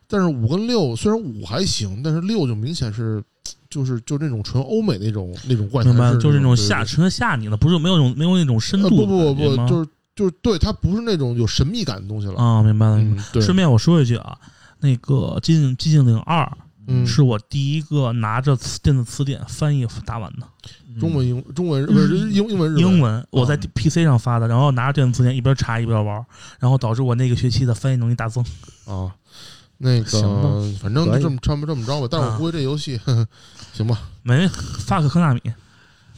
但是五跟六虽然五还行，但是六就明显是，就是就那种纯欧美那种那种怪谈，明白，就是那种对吓，纯吓你了，不是没有那种没有那种深呃度不不不就是就是对，它不是那种有神秘感的东西了。啊，明白了。明白嗯，对，顺便我说一句啊，那个《寂静寂静岭二》嗯，是我第一个拿着词电子词典翻译打完的。中文英中文不是英英文日英文，我在啊。PC 上发的，然后拿着电子词典一边查一边玩，然后导致我那个学期的翻译能力大增。啊，那个反正就这么这么这么着吧。但是我啊。估计这游戏，呵 呵行吧，没 fuck 科纳米。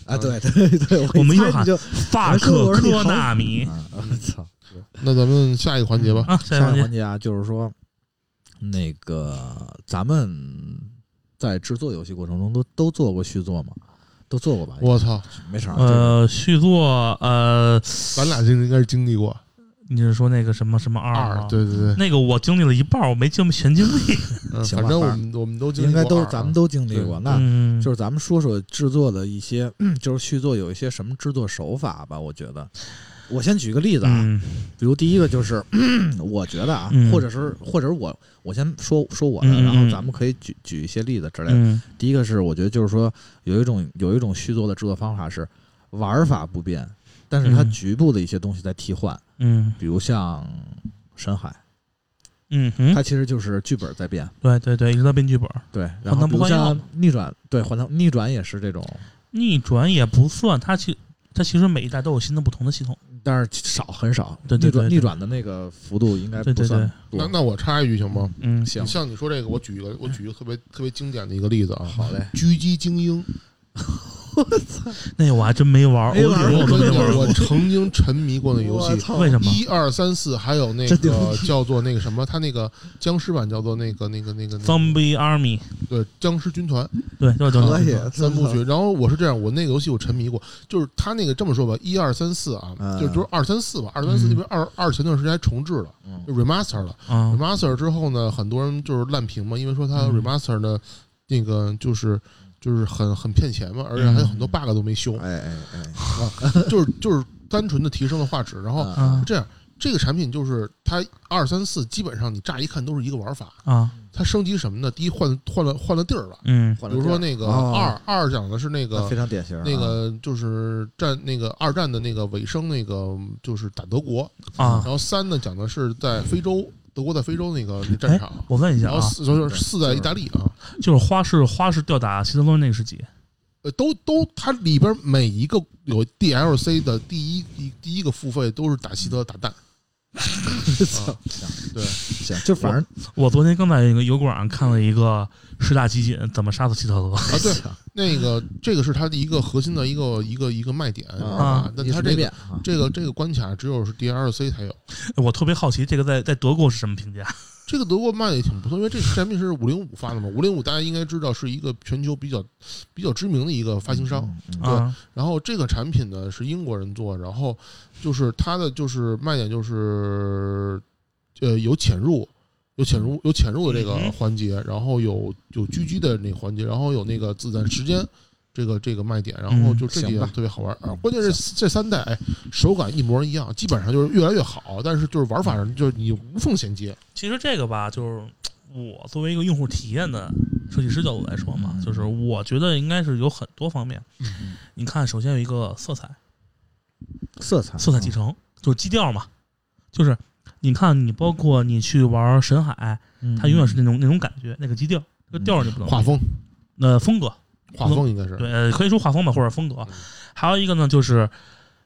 啊，对对对，我们又喊一猜你就，fuck 我说你科纳米。啊，我操！那咱们下一个环节吧。啊，下一个环节。下一个环节啊，就是说，那个咱们在制作游戏过程中都都做过续作吗？都做过吧？我操，没事儿，呃，续作呃，咱俩经应该是经历过你是说那个什么什么二二，？对对对，那个我经历了一半儿，我没经全经历。反正我们我们都经历应该都咱们都经历过。那嗯，就是咱们说说制作的一些，就是续作有一些什么制作手法吧。我觉得，我先举个例子啊，嗯。比如第一个就是，我觉得啊，嗯。或者是或者是我我先说说我的，然后咱们可以举举一些例子之类的。嗯。第一个是我觉得就是说有一种有一种续作的制作方法是玩法不变，但是它嗯。局部的一些东西在替换，嗯。比如像深海，嗯哼，它其实就是剧本在变，对对对，一直在变剧本，对，然后不换药像逆转，对，换汤逆转也是这种，逆转也不算，它其它其实每一代都有新的不同的系统。但是少很少，对对对对。逆转逆转的那个幅度应该对对不算多。那那我插一句行吗？嗯，行，像你说这个，我举一个，我举一个特别特别经典的一个例子啊，好嘞，狙击精英，那个我还真没玩儿，没玩我都没玩我。曾经沉迷过那游戏，为什么？一二三四，还有那个叫做那个什么，他那个僵尸版叫做那个那个那个那个 Zombie Army，对僵尸军团对，就就可以三部曲。然后我是这样，我那个游戏我沉迷过，就是他那个这么说吧，一二三四啊，嗯就就是二三四吧，二三四嗯因为二二前段时间还重置了，remaster 了啊，remaster 之后呢，很多人就是烂评嘛，因为说它嗯 remaster 的那个就是。就是很很骗钱嘛，而且还有很多 bug 都没修，哎哎哎，就是就是单纯的提升了画质。然后这样，这个产品就是它二三四基本上你乍一看都是一个玩法，啊，它升级什么呢？第一换换了换了地儿了，嗯。比如说那个哦二二讲的是那那个非常典型啊，那个就是战那个二战的那个尾声，那个就是打德国，啊。然，后三呢讲的是在非洲，德国在非洲那个那战场，我问一下啊，然后四就是四在意大利啊，就是花式花式吊打希特勒那个是几？呃，都都它里边每一个有 DLC 的第一第第一个付费都是打希特勒打蛋，操 行对，行，就反正我昨天刚在一个油管上看了一个十大集锦怎么杀死希特勒。啊对，那个这个是他的一个核心的一个一个一个卖点啊，那他这个这个这个关卡只有是 DLC 才有。我特别好奇，这个在在德国是什么评价？这个德国卖的也挺不错，因为这个产品是五零五发的嘛，五零五大家应该知道是一个全球比较比较知名的一个发行商。对啊，然后这个产品呢是英国人做，然后就是它的就是卖点就是呃有潜入。有潜入有潜入的这个嗯环节，然后有有狙击的那个环节，然后有那个子弹时间这个这个卖点，然后就这几个特别好玩啊。关键是这三代哎手感一模一样，基本上就是越来越好，但是就是玩法上就是你无缝衔接。其实这个吧，就是我作为一个用户体验的设计师角度来说嘛，嗯就是我觉得应该是有很多方面。嗯你看，首先有一个色彩，色彩色彩继承就是基调嘛，就是你看，你包括你去玩神海，嗯它永远是那种那种感觉，那个基调，这个调儿你不能画风那风格，画风应该是对，呃可以说画风吧，或者风格。还有一个呢，就是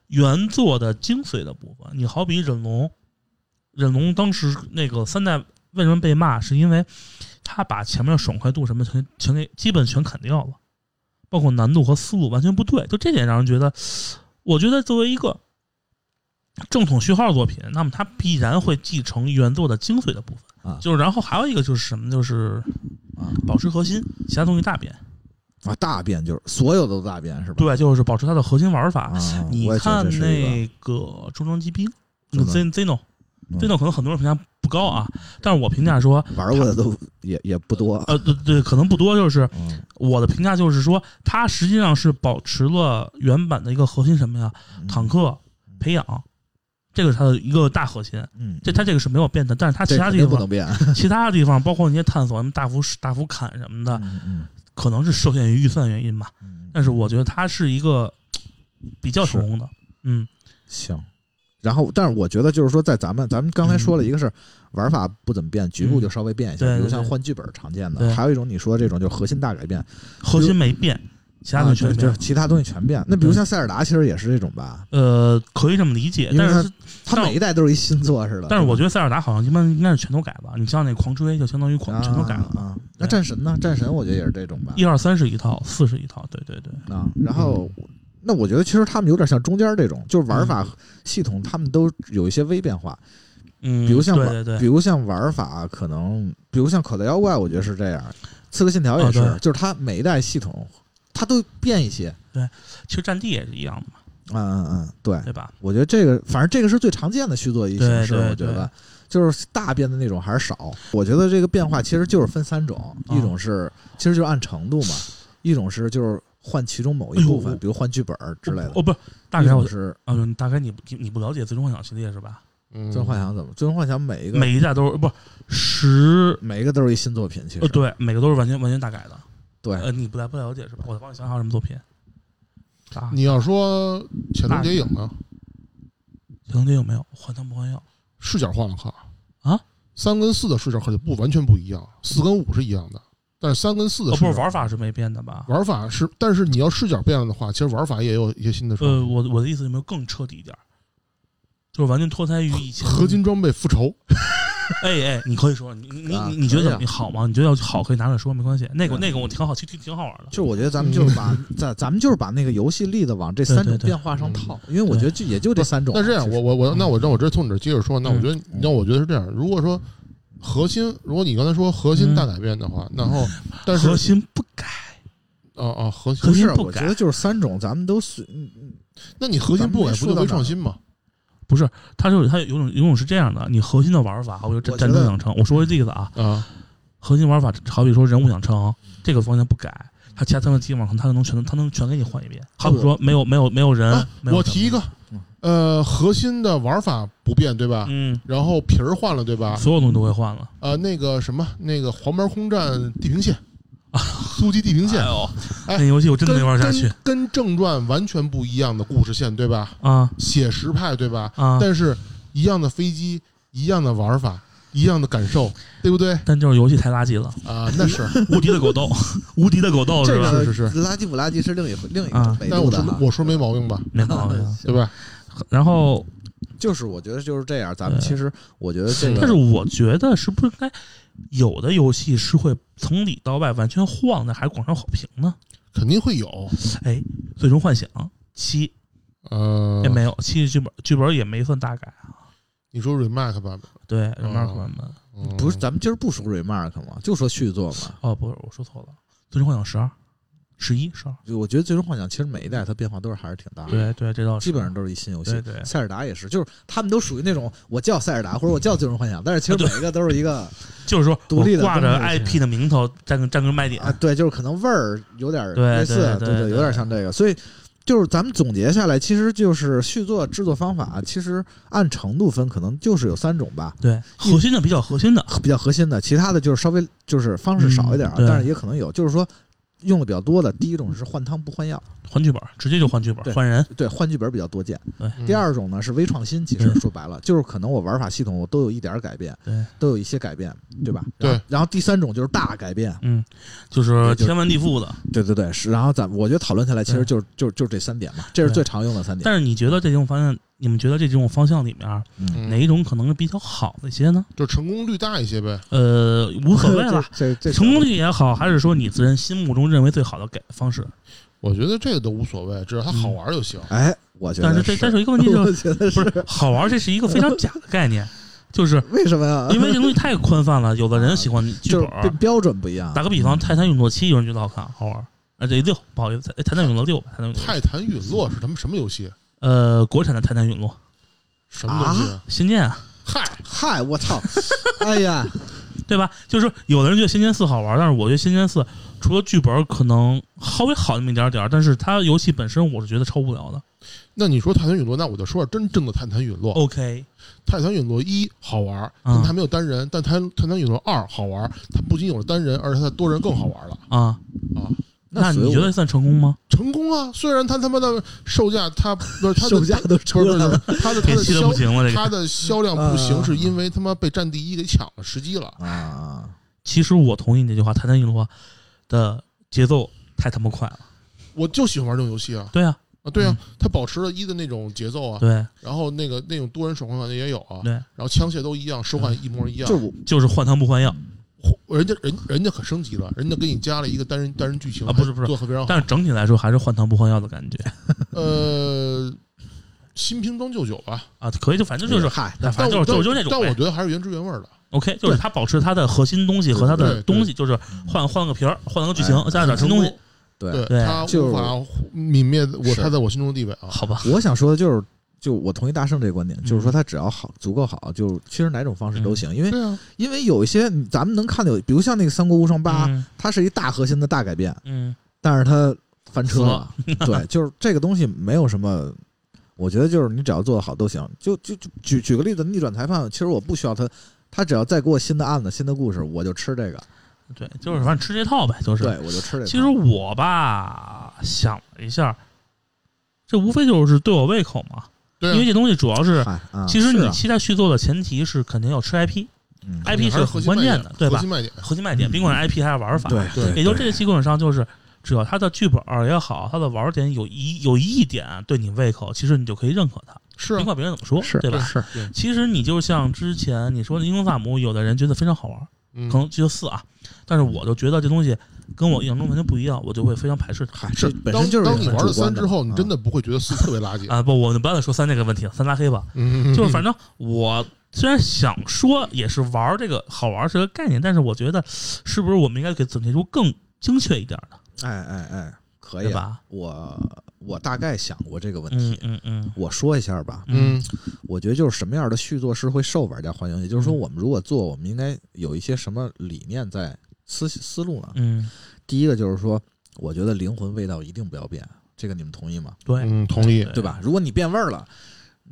原作的精髓的部分。你好比忍龙，忍龙当时那个三代为什么被骂，是因为他把前面的爽快度什么全全给基本全砍掉了，包括难度和思路完全不对。就这点让人觉得，我觉得作为一个正统序号作品，那么它必然会继承原作的精髓的部分。啊就是然后还有一个就是什么，就是啊保持核心，其他东西大变。啊大变就是所有的都大变是吧？对，就是保持它的核心玩法。啊，你看那个重装机兵，那个重装 Z Zeno 可能很多人评价不高啊，但是我评价说，玩过的都也也不多，呃，对对，可能不多，就是嗯，我的评价就是说，它实际上是保持了原版的一个核心什么呀？嗯坦克培养，这个是它的一个大核心。嗯，这它这个是没有变的，但是它其他地方不能变，其他地方包括那些探索什么大幅大幅砍什么的，可能是受限于预算原因吧。嗯，但是我觉得它是一个比较成功的，嗯行。然后，但是我觉得就是说，在咱们咱们刚才说了一个是玩法不怎么变，局部就稍微变一下，比如像换剧本常见的，对还有一种你说这种就是核心大改变，核心没变，其他啊东西全就是。其他东西全变。那比如像塞尔达，其实也是这种吧，呃，可以这么理解，但是它每一代都是一新作似的。但是我觉得得塞尔达好像一般应该是全都改吧。你像那狂追就相当于狂全都改了。啊。那战神呢？战神我觉得也是这种吧。一二三是一套，四是一套，对对对，啊，然后那我觉得其实他们有点像中间这种，就是玩法系统他们都有一些微变化，嗯，比如像对对对，比如像玩法可能，比如像口袋妖怪，我觉得是这样，刺客信条也是，啊就是它每一代系统它都变一些。对其实战地也是一样的嘛，嗯嗯嗯，对，对吧？我觉得这个反正这个是最常见的续作一形式，我觉得就是大变的那种还是少。我觉得这个变化其实就是分三种，啊一种是其实就是按程度嘛，一种是就是换其中某一部分，哎比如换剧本儿之类的。哦，不，大概我是啊，就大概你你你不了解《最终幻想》系列是吧？嗯，最终幻想怎么？最终幻想每一个每一代都是不十每一个都是一新作品，其实呃对，每个都是完全完全大改的。对呃，你不太不了解是吧？我再帮你想想还有什么作品啊？你要说潜龙谍影呢，潜龙谍影没有换汤不换药？视角换了哈啊，三跟四的视角可就不完全不一样，四跟五是一样的，但是三跟四的不是玩法是没变的吧？玩法是，但是你要视角变了的话，其实玩法也有一些新的呃，我我的意思有没有更彻底一点？就是完全脱胎于以前。合金装备复仇，哎哎，你可以说，你你啊你你觉得你好吗？你觉得要好可以拿出来说，没关系。那个那个我挺好，挺挺挺好玩的。就是我觉得咱们就是把 咱咱们就是把那个游戏例子往这三种变化上套，因为我觉得就也就这三种。那这样，我我我，那我让我这从你这接着说，那我嗯觉得，那我觉得是这样。如果说核心，如果你刚才说核心嗯大改变的话，然后但是核心不改，哦哦核心不是，核心不改我觉得就是三种，咱们都随嗯嗯那你核心不改不就没创新吗？不是，它就是它有种有种是这样的，你核心的玩法，好比说战战争养成，我说个例子啊，啊，核心玩法好比说人物养成这个方向不改，它其他三个基本上它能全它能全给你换一遍。好比说没有没有没有人啊，没有我提一个嗯，呃，核心的玩法不变，对吧？嗯，然后皮儿换了，对吧？所有东西都会换了。呃，那个什么，那个黄牌空战地平线，苏击地平线哎，呦，哎那游戏我真的没玩下去跟跟正传完全不一样的故事线，对吧？啊写实派，对吧？啊！但是一样的飞机，一样的玩法，一样的感受，对不对？但就是游戏太垃圾了，啊，那是。无敌的狗斗，无敌的狗斗是吧？是是是垃圾不垃圾是另一另一个但我度的哈。说我说没毛病吧？没毛病。对吧？然后，就是我觉得就是这样，咱们其实我觉得这个但是我觉得是不是该有的游戏是会从里到外完全晃的，还是广受好评呢？肯定会有。哎，最终幻想七呃也，没有，七剧本剧本也没算大改啊。你说 remake 版本，对，remark 版本。嗯不是咱们今儿不说 remark 嘛，就说续作嘛。哦，不是，我说错了，最终幻想十二、十一、十二。就我觉得《最终幻想》其实每一代它变化都是还是挺大的，对对，这倒是基本上都是一新游戏。对对塞尔达也是，就是他们都属于那种我叫塞尔达或者我叫《最终幻想》，但是其实每一个都是一个 就是说独立的挂着 IP 的名头占个占个卖点啊，对，就是可能味儿有点对类似，对对对有点像这个，所以。就是咱们总结下来，其实就是续作制作方法，其实按程度分，可能就是有三种吧，对，核心的比较核心的，比较核心的，其他的就是稍微就是方式少一点，嗯但是也可能有，就是说用的比较多的，第一种是换汤不换药，换剧本，直接就换剧对本，换人。对，换剧本比较多见。嗯第二种呢是微创新，其实说白了就是可能我玩法系统我都有一点儿改变，对，都有一些改变，对吧？对然后。第三种就是大改变，嗯，就是天翻地覆的。对对对，是。然后咱我觉得讨论下来，其实就是就是就是这三点嘛，这是最常用的三点。但是你觉得这种方向，你们觉得这几种方向里面嗯，哪一种可能是比较好的一些呢？就成功率大一些呗。呃，无所谓了，成功率也好，还是说你自人心目中认为最好的改方式？我觉得这个都无所谓，只要它好玩就行。哎，我觉得但是这但是有一个问题就是，不是好玩，这是一个非常假的概念，就是 为什么呀？因为这东西太宽泛了，有的人喜欢剧就是本。标标准不一样。打个比方，《泰坦陨落七》有人觉得好看，好玩。啊，这六不好意思，哎泰坦陨落六，泰坦陨落泰坦陨落是他们什么游戏？呃，国产的《泰坦陨落什么东西？》啊仙剑啊，嗨，嗨，我操！哎呀，对吧？就是说，有的人觉得《仙剑四》好玩，但是我觉得《仙剑四》除了剧本可能稍微好那么一点点，但是它游戏本身我是觉得超无聊的。那你说泰坦陨落，那我就说真正的泰坦陨落。OK，泰坦陨落一好玩，它没有单人；但泰泰坦陨落二好玩，它不仅有了单人，而且它多人更好玩了啊，啊！那你觉得算成功吗？成功啊！虽然他他妈的售价，他不是 他的售价都不是不出来了是它的他的销气的不行了，这它个。的销量不行，是因为他妈被战第一给抢了时机了。啊！其实我同意你这句话，《泰坦陨落》的节奏太他妈快了。我就喜欢玩这种游戏啊对啊，啊！对啊嗯，它保持了一的那种节奏啊，对然后那个那种多人手环的也有啊，对，然后枪械都一样，手感一模一样就。我就是换汤不换药。人家人人家可升级了，人家给你加了一个单人单人剧情啊不是不是做的非常好。但是整体来说还是换汤不换药的感觉呃，新瓶装旧酒吧，啊，可以就反正就是，嗨，反正就是但我就是那种但我。觉得还是原汁原味的。OK，就是它保持它的核心东西和它的东西，就是换换个皮儿，换个剧情，加了点新东西。对，对他就是无法泯灭我是他在我心中的地位啊。好吧，我想说的就是，就我同意大圣这个观点，嗯就是说他只要好足够好，就其实哪种方式都行，因为啊，因为有一些咱们能看到有，比如像那个《三国无双八》，嗯它是一大核心的大改变，嗯，但是它翻车了。对，就是这个东西没有什么，我觉得就是你只要做得好都行。就就就举举个例子，逆转裁判，其实我不需要他，他只要再给我新的案子、新的故事，我就吃这个。对，就是反正吃这套呗，就是。对，我就吃这个。其实我吧想了一下，这无非就是对我胃口嘛，对啊，因为这东西主要是，嗨啊，其实是啊你期待续作的前提是肯定要吃 IP，IP 嗯还是是很关键的，对吧核？心卖点。核心卖点，甭管是 IP 还是玩法，对对也就这个基本上就是，只要它的剧本儿也好，它的玩点有一有一点对你胃口，其实你就可以认可它。是啊别管别人怎么说，是对吧？是，其实你就像之前你说的英雄萨姆，有的人觉得非常好玩，嗯可能只有四啊，但是我就觉得这东西跟我印象中完全不一样，我就会非常排斥它。是这本身就是很当当你玩了三之后，你啊真的不会觉得四特别垃圾。啊，不，我们不要再说三这个问题了，三拉黑吧。嗯，就是反正我虽然想说也是玩这个好玩是个概念，但是我觉得是不是我们应该给总结出更精确一点的，哎哎哎，可以吧？我我大概想过这个问嗯题，嗯嗯我说一下吧。嗯我觉得就是什么样的续作是会受玩家欢迎，也就是说，嗯我们如果做，我们应该有一些什么理念在思思路呢？嗯，第一个就是说，我觉得灵魂味道一定不要变，这个你们同意吗？对，嗯，同意。对吧？如果你变味儿了，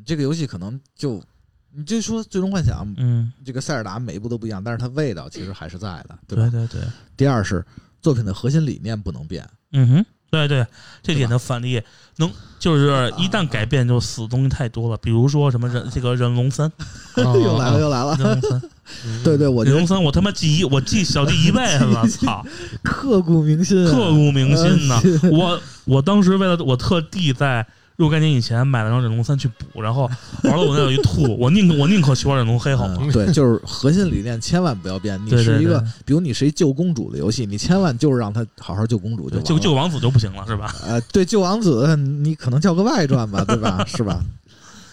这个游戏可能就你就说《最终幻想》嗯，这个塞尔达每一步都不一样，但是它味道其实还是在的，对吧？对对对，第二是作品的核心理念不能变，嗯哼，对对，这点的反例能就是一旦改变就死的东西太多了，比如说什么忍这个忍龙三，又来了又来了。忍龙三，嗯对对，我龙三，我他妈记一我记小弟一辈子，操！刻骨铭心啊，刻骨铭心呐！我我当时为了我特地在若干年以前买了张忍龙三去补，然后 玩了我那有一吐，我宁可我宁可去玩忍龙黑好吗？嗯对，就是核心理念千万不要变。你是一个对，比如你是一救公主的游戏，你千万就是让他好好救公主就救王子就不行了，是吧？呃，对救王子，你可能叫个外传吧，对吧？是吧？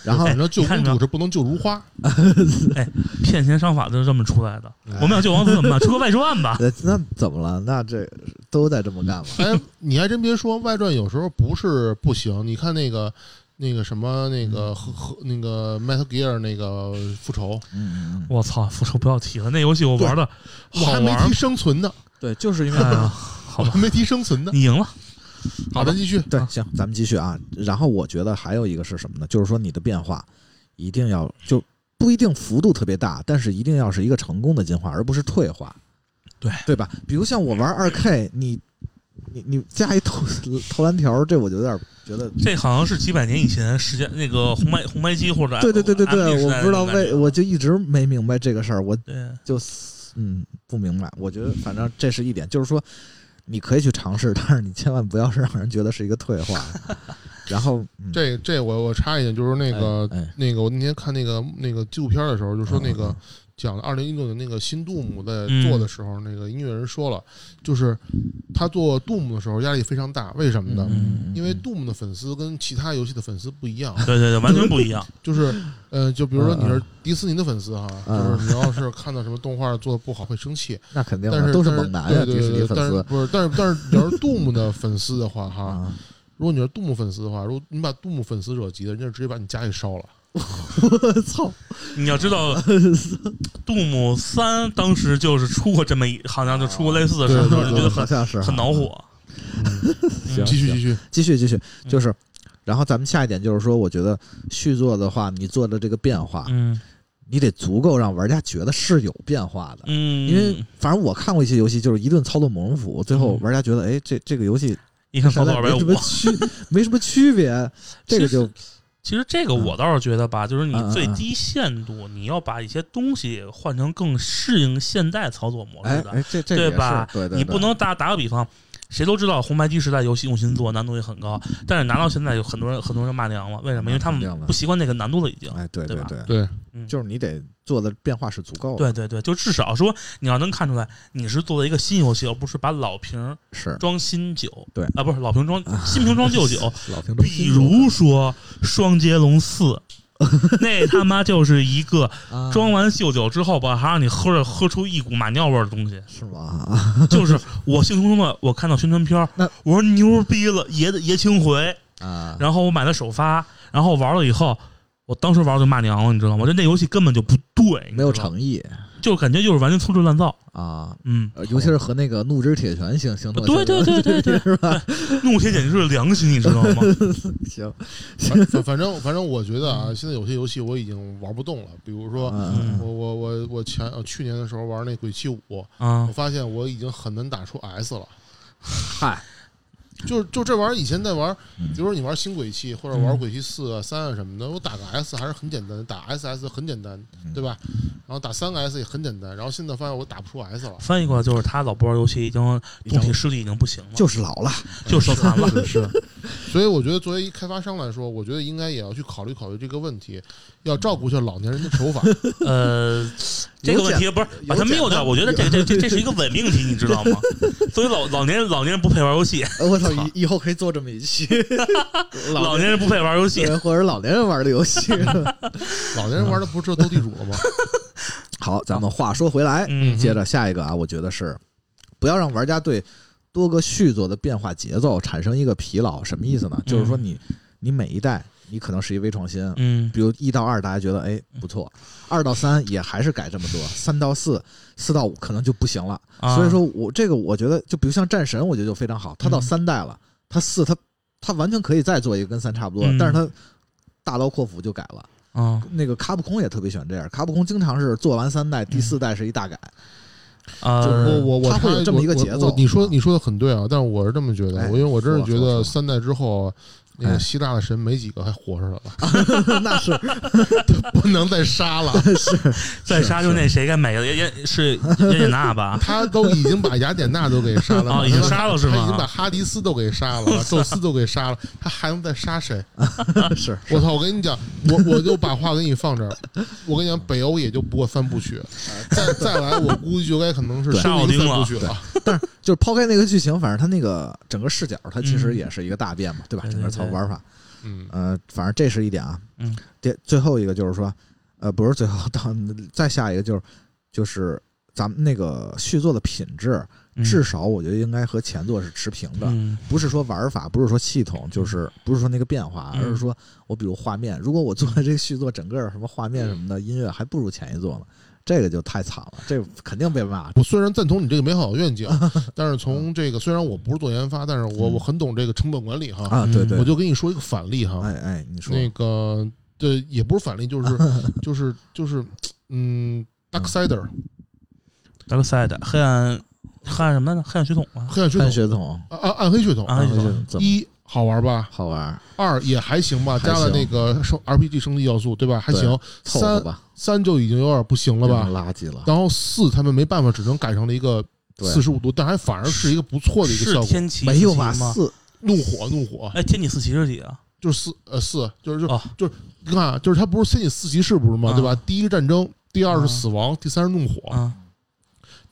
然后反正救公主是不能救如花。哎骗钱商法就是这么出来的。我们要救王子怎么办？出个外传吧。呃那怎么了？那这都在这么干了。哎，你还真别说，外传有时候不是不行。你看那个那个什么那个和和那个 Metal Gear 那个复仇，我操，复仇不要提了，那游戏我玩的好玩我还没提。生存呢，对，就是因为好吧，我还没提生存呢。你赢了。好的，继续。对，行，咱们继续啊。然后我觉得还有一个是什么呢？就是说你的变化一定要就不一定幅度特别大，但是一定要是一个成功的进化，而不是退化。对对吧？比如像我玩二 K，你你你加一投投篮条，这我就有点觉得。这好像是几百年以前时间那个红白红白机或者对对对对对，我不知道为，我就一直没明白这个事儿，我对就嗯不明白。我觉得反正这是一点，就是说你可以去尝试，但是你千万不要是让人觉得是一个退化。然后、嗯、这这我我插一点，就是那个哎哎。那个我那天看那个那个纪录片的时候，就说那个嗯嗯讲二零一六年那个新杜姆在嗯做的时候，那个音乐人说了，就是他做杜姆的时候压力非常大，为什么呢？嗯因为杜姆的粉丝跟其他游戏的粉丝不一样，对对对，完全不一样。就是呃，就比如说你是嗯迪士尼的粉丝哈，嗯就是你要是看到什么动画做的不好会生气，那肯定但是都是但猛男呀，对迪士尼对对，但是粉丝不是，但是但是你要是杜姆的粉丝的话哈，啊。如果你是杜姆粉丝的话，如果你把杜姆粉丝惹急了，人家直接把你家给烧了。我操！你要知道，杜姆三当时就是出过这么一，好像就出过类似的事就觉得很好像是很恼。火。行继续继续，继续继续，嗯就是，然后咱们下一点就是说，我觉得续作的话，你做的这个变化，嗯你得足够让玩家觉得是有变化的。嗯，因为反正我看过一些游戏，就是一顿操作猛龙斧，最后嗯玩家觉得，哎，这这个游戏你看操作二百五没什，么区，没什么区别，这个就其实这个我倒是觉得吧，就是你最低限度，你要把一些东西换成更适应现代操作模式的，哎哎，这这对吧是对对，你不能打打个比方。谁都知道红白机时代游戏用心做，难度也很高，但是拿到现在有很多人很多人骂娘了，为什么？因为他们不习惯那个难度了，已经。哎，对对吧？对，对，嗯。就是你得做的变化是足够的，对对对，就至少说你要能看出来，你是做的一个新游戏，而不是把老瓶是。装新酒。对。啊，不是老瓶装 新瓶装旧酒。比如说《双截龙四》，那他妈就是一个啊装完秀酒之后吧，还让你喝着喝出一股马尿味的东西。是吗？就是我兴冲冲的，我看到宣传片那，我说牛逼了，爷的爷青回。啊，然后我买了首发，然后玩了以后，我当时玩就骂娘了，你知道吗？我觉得那游戏根本就不对，没有。诚意就感觉就是完全粗制滥造。啊，嗯，呃尤其是和那个怒之铁拳形形成对对对对对，是吧？怒铁简直是良心，你知道吗？行，反反反正反正我觉得啊，现在有些游戏我已经玩不动了，比如说。嗯我我我我前呃去年的时候玩那鬼泣五，啊我，发现我已经很难打出 S 了。嗨，就就这玩意儿，以前在玩，嗯比如说你玩新鬼泣或者玩鬼泣四啊、三啊什么的，我打个 S 还是很简单，打 SS 很简单，嗯对吧？然后打三个 S 也很简单，然后现在发现我打不出 S 了。翻译过来就是他老不玩游戏，已经总体视力已经不行了，就是老了，就手残了。是是，所以我觉得作为一开发商来说，我觉得应该也要去考虑考虑这个问题，要照顾一下老年人的手法。呃，这个问题不是把它谬掉，我觉得这这 这这是一个伪命题，你知道吗？作为老老年人，老年人不配玩游戏，呃我操，以以后可以做这么一期，老年人不配玩游戏。对或者老年人玩的游戏。老年人玩的不是这斗地主了吗？好，咱们话说回来，嗯接着下一个啊，我觉得是不要让玩家对多个续作的变化节奏产生一个疲劳。什么意思呢？就是说你你每一代你可能是一微创新，嗯。比如一到二大家觉得哎不错，二到三也还是改这么多，三到四、四到五可能就不行了。啊。所以说我这个我觉得，就比如像战神，我觉得就非常好，它到嗯三代了，它四它它完全可以再做一个跟三差不多，嗯。但是它大刀阔斧就改了。啊。那个卡普空也特别喜欢这样，卡普空经常是做完三代，第四代是一大改。我呃，我我他会有这么一个节奏你说啊。你说的很对啊，但是我是这么觉得，哎我因为我真是觉得三代之后，那哎个希腊的神没几个还活着了，那是不能再杀了。是再杀就那谁该没了，也也是雅典娜吧？他都已经把雅典娜都给杀了，哦已经杀了是吗他已经把哈迪斯都给杀了，把宙斯都给杀了，他还能再杀谁？是，我操！我跟你讲，我我就把话给你放这儿。我跟你讲，北欧也就不过三部曲，再再来，我估计就该可能是对生一个三部曲了。就是抛开那个剧情，反正他那个整个视角，他其实也是一个大变嘛，对吧？整个操对玩法，嗯，呃，反正这是一点啊。嗯，第最后一个就是说，呃，不是最后，到再下一个就是就是咱们那个续作的品质，嗯。至少我觉得应该和前作是持平的。嗯。不是说玩法，不是说系统，就是不是说那个变化，嗯而是说我比如画面，如果我做的这个续作整个什么画面什么的音乐还不如前一作呢，这个就太惨了，这个肯定被骂。我虽然赞同你这个美好的愿景，但是从这个虽然我不是做研发，但是我嗯我很懂这个成本管理哈。啊，对对，我就跟你说一个反例哈，哎哎，你说那个对，也不是反例，就是 就是就是嗯，Darksider，Dark Side 黑暗黑暗什么来着？黑暗血统吧？看黑暗血统血统，啊暗暗黑血统暗黑血统一好玩吧？好玩？二也还行吧，加了那个升 RPG 升级要素，对吧？还行。凑合三吧，三就已经有点不行了吧垃圾了。然后四他们没办法，只能改成了一个四十五度，但还反而是一个不错的一个效果。天启没有吧？四七吗？四怒火，怒火，哎，天启四骑是几啊？就是四呃四，就是就哦就是你看啊，就是它不是天启四骑士不是吗？啊对吧？第一个战争，第二啊是死亡，第三是怒火，啊，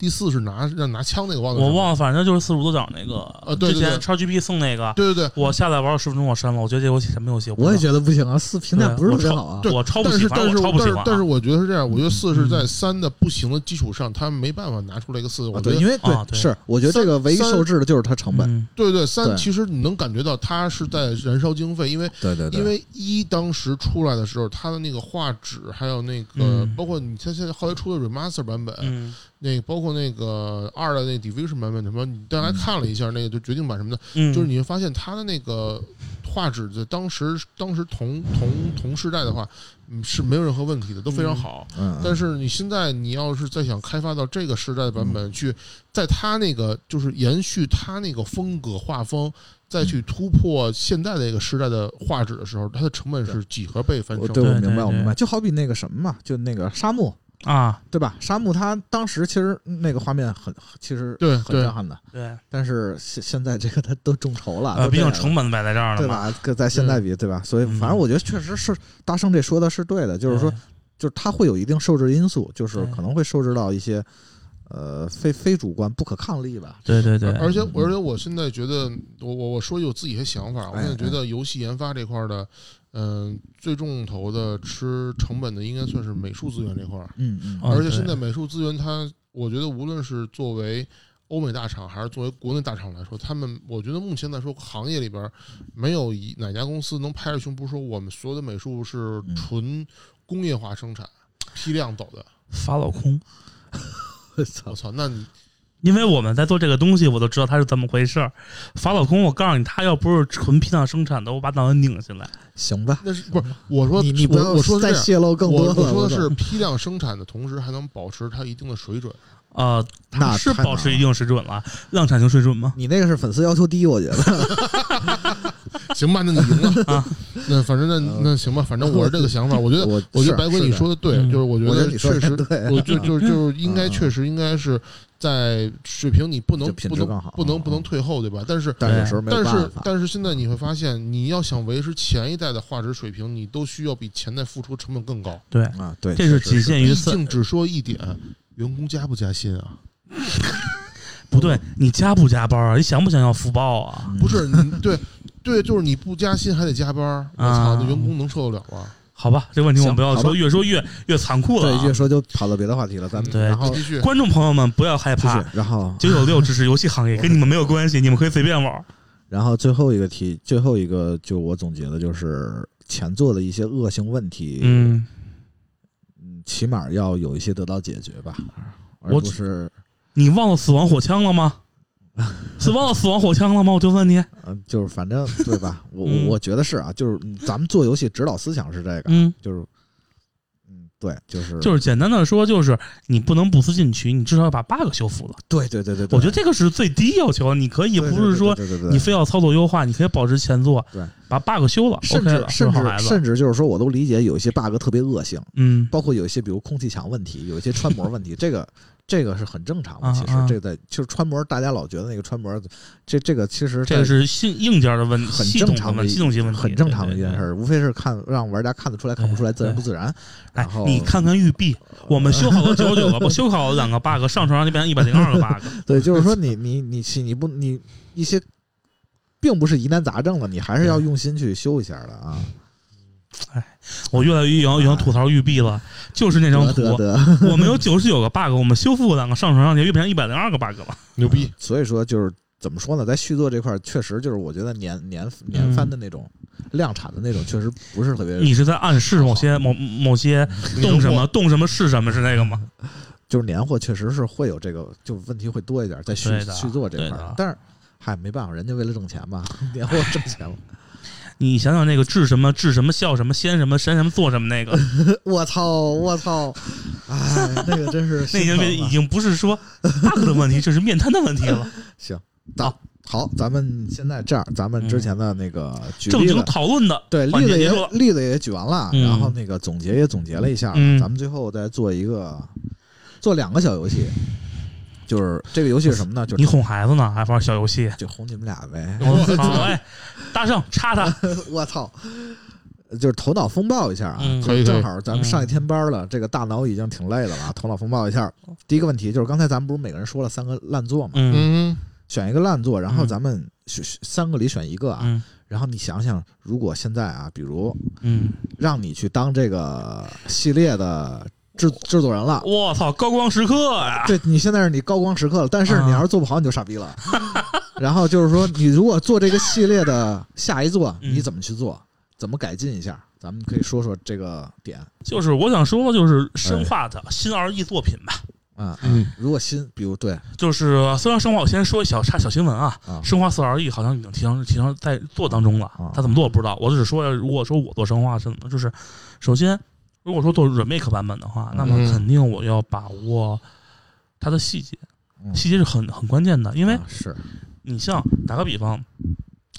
第四是拿让拿枪那个忘了。我忘了，反正就是四十五度角那个。呃对对对之前超 GP 送那个，对对对，我下载玩了十分钟，我删了。我觉得这游戏什么游戏？我也觉觉得不行啊，四评价不是特别我好啊。对我超不喜欢，但是但是。但是我觉得是这样，我觉得四是在嗯三的不行的基础上，他没办法拿出来一个四。我觉得因为啊对是，我觉得这个唯一受制的就是它成本。嗯对对三其实你能感觉到它是在燃烧经费，因为对对对，因为一当时出来的时候，它的那个画质还有那个嗯包括你它现在后来出的 remaster 版本，嗯那包括那个二的那 division 版本什么，你大概看了一下那个就决定版什么的，嗯，就是你会发现它的那个画质在当时当时同同同时代的话，嗯是没有任何问题的，都非常好。嗯，但是你现在你要是再想开发到这个时代的版本，去在它那个就是延续它那个风格画风，再去突破现在的一个时代的画质的时候，它的成本是几何倍翻对我明白我明白，就好比那个什么嘛，就那个沙漠，啊，对吧？沙漠它当时其实那个画面很，其实对对很震撼的，对，但是现现在这个它都众筹了，呃，毕竟成本摆在这儿了对，吧？跟在现在比，对吧？所以嗯反正我觉得确实是大圣这说的是对的，就是说，就是它会有一定受制因素，就是可能会受制到一些呃非非主观不可抗力吧。对对对对，而且而且我现在觉得，我我我说有自己的想法，我哎现在觉得游戏研发这块儿的，嗯、最重头的吃成本的应该算是美术资源这块儿。嗯嗯哦而且现在美术资源它，我觉得无论是作为欧美大厂还是作为国内大厂来说，他们我觉得目前来说行业里边儿没有一哪家公司能拍着胸脯说我们所有的美术是嗯纯工业化生产、批量走的。法老空，我操我，操，那你因为我们在做这个东西，我都知道它是怎么回事儿。法老空，我告诉你，它要不是纯批量生产的，我把脑袋拧下来。行吧，那是不是我说你你不要我我说。再泄露更多我说的是批量生产的同时还能保持它一定的水准，呃，那是保持一定水准了，量产型水准吗？你那个是粉丝要求低，我觉得。行吧，那你赢了啊。那反正那那行吧，反正我是这个想法。我觉得，我我觉得白哥你说的对，嗯就是我觉得确实，对我就就就是应该嗯确实应该是在水平你不能不能不能不能退后，对吧？但是但是但是。但是现在你会发现，你要想维持前一代的画质水平，你都需要比前代付出成本更高。对，啊，对，这是仅限于三毕竟只说一点，员工加不加薪啊？不对，你加不加班啊？你想不想要福报啊？嗯不是你对对，就是你不加薪还得加班儿，我操，啊那员工能受得了啊？好吧，这问题我们不要说，越说越越残酷了对，啊。越说就跑到别的话题了。咱们对然后继续，观众朋友们不要害怕然后九九六只是游戏行业，跟你们没有关系，你们可以随便玩。然后最后一个题，最后一个就我总结的就是前作的一些恶性问题，嗯，嗯，起码要有一些得到解决吧，而我不是你忘了死亡火枪了吗？是忘了死亡火枪了吗？我就问你，嗯，就是反正对吧？我嗯我觉得是啊，就是嗯咱们做游戏指导思想是这个，嗯，就是嗯，对，就是就是简单的说，就是你不能不思进取，你至少要把 bug 修复了。对对对对，对我觉得这个是最低要求，你可以不是说你非要操作优化，你可以保持前作，对，把 bug 修了甚，OK 了，至甚。至甚至就是说我都理解有一些 bug 特别恶性，嗯，包括有一些比如空气墙问题，有一些穿模问题，这个这个是很正常的。啊其实啊这个在就是穿模，大家老觉得那个穿模，这这个其实这个是硬硬件的问题，很正常的一系统性问题，很正常的一件事无非是看让玩家看得出来看不出来，自然不自然。哎你看看玉璧，我们修好了九十九个，不修好了两个 bug，上传上就变成一百零二个 bug。对，就是说你你你你你不你一些并不是疑难杂症了，你还是要用心去修一下的啊。我越来越想想吐槽育碧了，就是那张图，我们有九十九个 bug，我们修复两个上传上去，又变成一百零二个 bug 了。牛逼！所以说就是怎么说呢，在续作这块儿，确实就是我觉得年年年番的那种量产的那种，确实不是特别，你是在暗示某些某某些动什么动什么是什么是那个吗？就是年货确实是会有这个，就问题会多一点，在续续作这块儿。但是嗨，没办法，人家为了挣钱嘛，年货挣钱嘛。你想想那个治什么治什么笑什么先什么删什么做什么那个，我操，我操，哎，那个真是 那已经已经不是说 bug 的问题，这是面瘫的问题了。行。好，好，咱们现在这样，咱们之前的那个举正经讨论的对例子。例子也举完了，嗯然后那个总结也总结了一下，嗯咱们最后再做一个做两个小游戏，就是这个游戏是什么呢？就是你哄孩子呢，还玩小游戏？就哄你们俩呗。我操！哎，大圣插他，我操！就是头脑风暴一下啊，正好咱们上一天班了，这个大脑已经挺累的了啊，头脑风暴一下。第一个问题就是刚才咱们不是每个人说了三个烂作嘛，嗯嗯，选一个烂作，然后嗯咱们选选三个里选一个啊，嗯然后你想想，如果现在啊，比如嗯，让你去当这个系列的制制作人了。我操，高光时刻呀！对你现在是你高光时刻了，但是啊你要是做不好，你就傻逼了。然后就是说，你如果做这个系列的下一座，嗯你怎么去做？怎么改进一下？咱们可以说说这个点就是我想说的就是生化的新二 E 作品吧。啊。嗯如果新，比如对就是虽然生化，我先说一小插小新闻啊，啊，生化四 R E 好像已经提上提上在做当中了啊，他怎么做我不知道。我只是说，如果说我做生化是怎么，就是首先如果说做 remake 版本的话，那么嗯肯定我要把握它的细节，嗯细节是很很关键的，因为你像打个比方，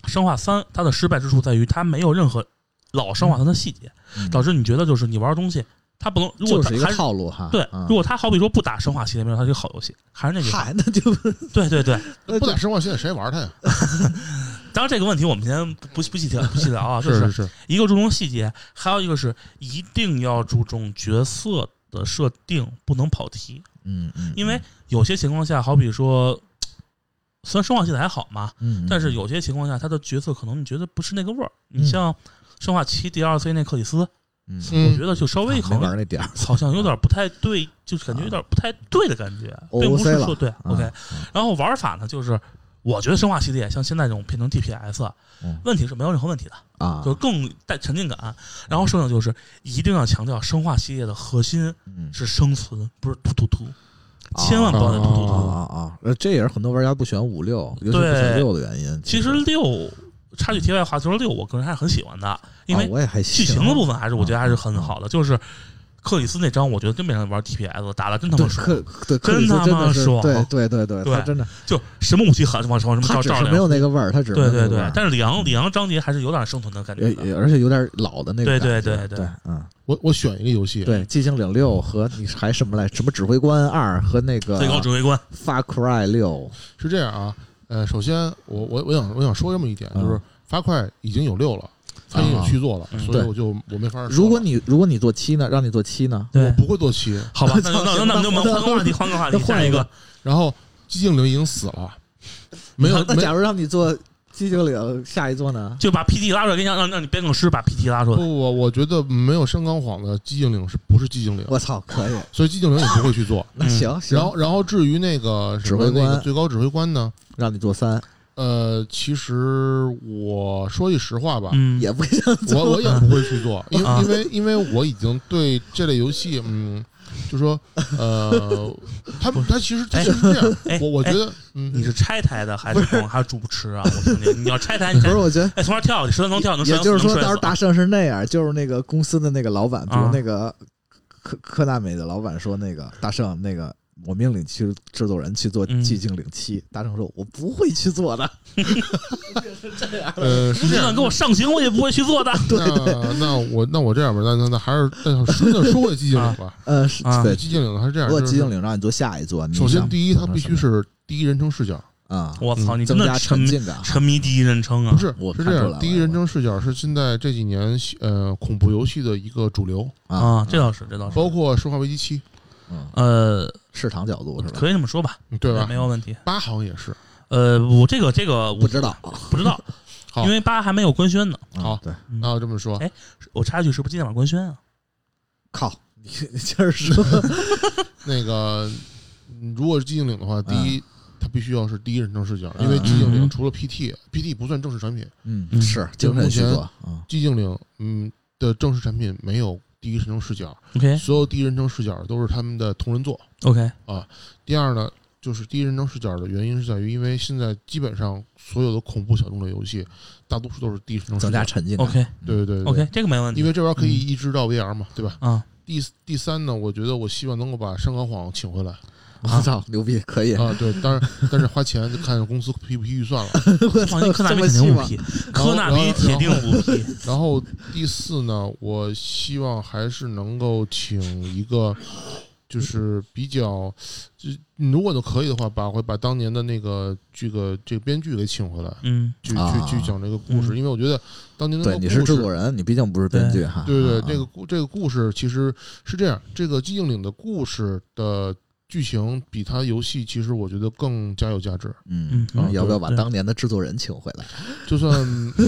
生化三它的失败之处在于它没有任何老生化三的细节，嗯导致你觉得就是你玩的东西，它不能如果就是一个它套路哈。对啊，如果它好比说不打生化系列，没有它是个好游戏，还是那句话，那就对对对。不打生化系列谁玩它呀？当然这个问题我们先不不不细聊不细聊啊，就是是。是，一个注重细节，还有一个是一定要注重角色的设定，不能跑题。嗯嗯，因为有些情况下，好比说，虽然生化系的还好嘛，嗯，嗯但是有些情况下，他的角色可能你觉得不是那个味儿。嗯。你像生化七 DLC 那克里斯，嗯，我嗯觉得就稍微没好像玩那点儿。好像有点不太对，就是感觉有点不太对的感觉并不是了说对啊 OK。嗯然后玩法呢，就是我觉得生化系列像现在这种变成 DPS，嗯问题是没有任何问题的。啊，就是更带沉浸感。然后剩下就是一定要强调生化系列的核心嗯是生存，不是突突突，千万不要再突突啊突。啊啊！呃，这也是很多玩家不喜欢五六，尤其不对喜欢六的原因。其实六插句题外话，就是六我个人还是很喜欢的，因为啊我也还剧情的部分还是我觉得还是很好的，就是克里斯那张，我觉得真没人玩 DPS，打的真他对妈爽，真他妈爽对对对对，真的就什么武器狠往往什么他照照亮。没有那个味儿，他只是对对对但是里昂里昂章节还是有点生存的感觉也。也而且有点老的那个对感觉，对对对对，嗯，我我选一个游戏，对，寂静岭六和你还什么来？什么指挥官二和那个最高指挥官，Far Cry 六，是这样啊，呃，首先我我我想我想说这么一点，嗯就是发快已经有六了，它也有去做了，嗯所以我就我没法说。如果你如果你做七呢，让你做七呢？我不会做七，好吧，那那那我们换个话题，换个话题，换一个。然后寂静岭已经死了，没有那假如让你做寂静岭下一座呢？就把 PT 拉出来，给你让让让你编个诗，把 PT 拉出来。不不，我觉得没有山冈晃的寂静岭是不是寂静岭？我操，可以，所以寂静岭也不会去做。那行行，然后然后至于那个指挥官那个最高指挥官呢？让你做三，呃，其实我说句实话吧，嗯，也不想做。我我也不会去做，因因为因为我已经对这类游戏，嗯，就说呃，他他其实其实是这样，哎我我觉得，嗯，你是拆台的还是光还是主持啊？我听听，你要拆台，你不是，我觉得。哎，从那跳下去，十三层跳能摔，也就是说，到时候大圣是那样，就是那个公司的那个老板，比如啊那个科科纳美的老板说，那个大圣，那个我命令去制作人去做《嗯寂静岭七》，大成说，我不会去做的。呃是这样你就算给。我上刑，我也不会去做的。对对那我那我这样吧，那那那还是那说那说回寂静岭吧。呃，是啊对，寂静岭还是这样，如果寂静岭让你做下一座，你首先第一，它必须是第一人称视角，啊，我操，你真增加的沉迷沉浸感，沉迷第一人称啊不！是我是这样，第一人称视角是现在这几年呃恐怖游戏的一个主流，啊啊，这倒是，这倒是。包括《生化危机七嗯呃，市场角度是吧？可以这么说吧，》，对吧没？有问题。八好像也是。呃，我这个这个我不知道，不知道，好因为八还没有官宣呢。啊好对，嗯那我这么说哎，我插一句，是不是今天晚上官宣啊？靠，你你接着说，那个，嗯如果是寂静岭的话，第一，它必须要是第一人称视角，嗯因为寂静嗯岭除了 PT，PT 不算正式产品，嗯嗯是精神续作，嗯寂静岭嗯的正式产品没有第一人称视角，OK 所有第一人称视角都是他们的同人作。OK，啊第二呢，就是第一人称视角的原因是在于，因为现在基本上所有的恐怖小众的游戏，大多数都是第一人称视增加。沉浸。OK 对对对对 OK，这个没问题。因为这玩意儿可以移植到 VR 嘛，对吧？啊，第第三呢，我觉得我希望能够把山岗晃请回来 我操，牛逼，可以！啊，对，但是但是花钱就看公司批不批预算了。我放心，科纳这比么细吗？肯定不批，科纳比铁定不批。然后第四呢，我希望还是能够请一个，就是比较，就如果都可以的话，把会把当年的那个这个这个编剧给请回来，嗯，去啊去去讲这个故事，嗯因为我觉得当年的对，你是制作人，你毕竟不是编剧哈。对对，啊这个故这个故事其实是这样，这个寂静岭的故事的剧情比它游戏其实我觉得更加有价值。嗯嗯嗯要不要把当年的制作人请回来？就算呃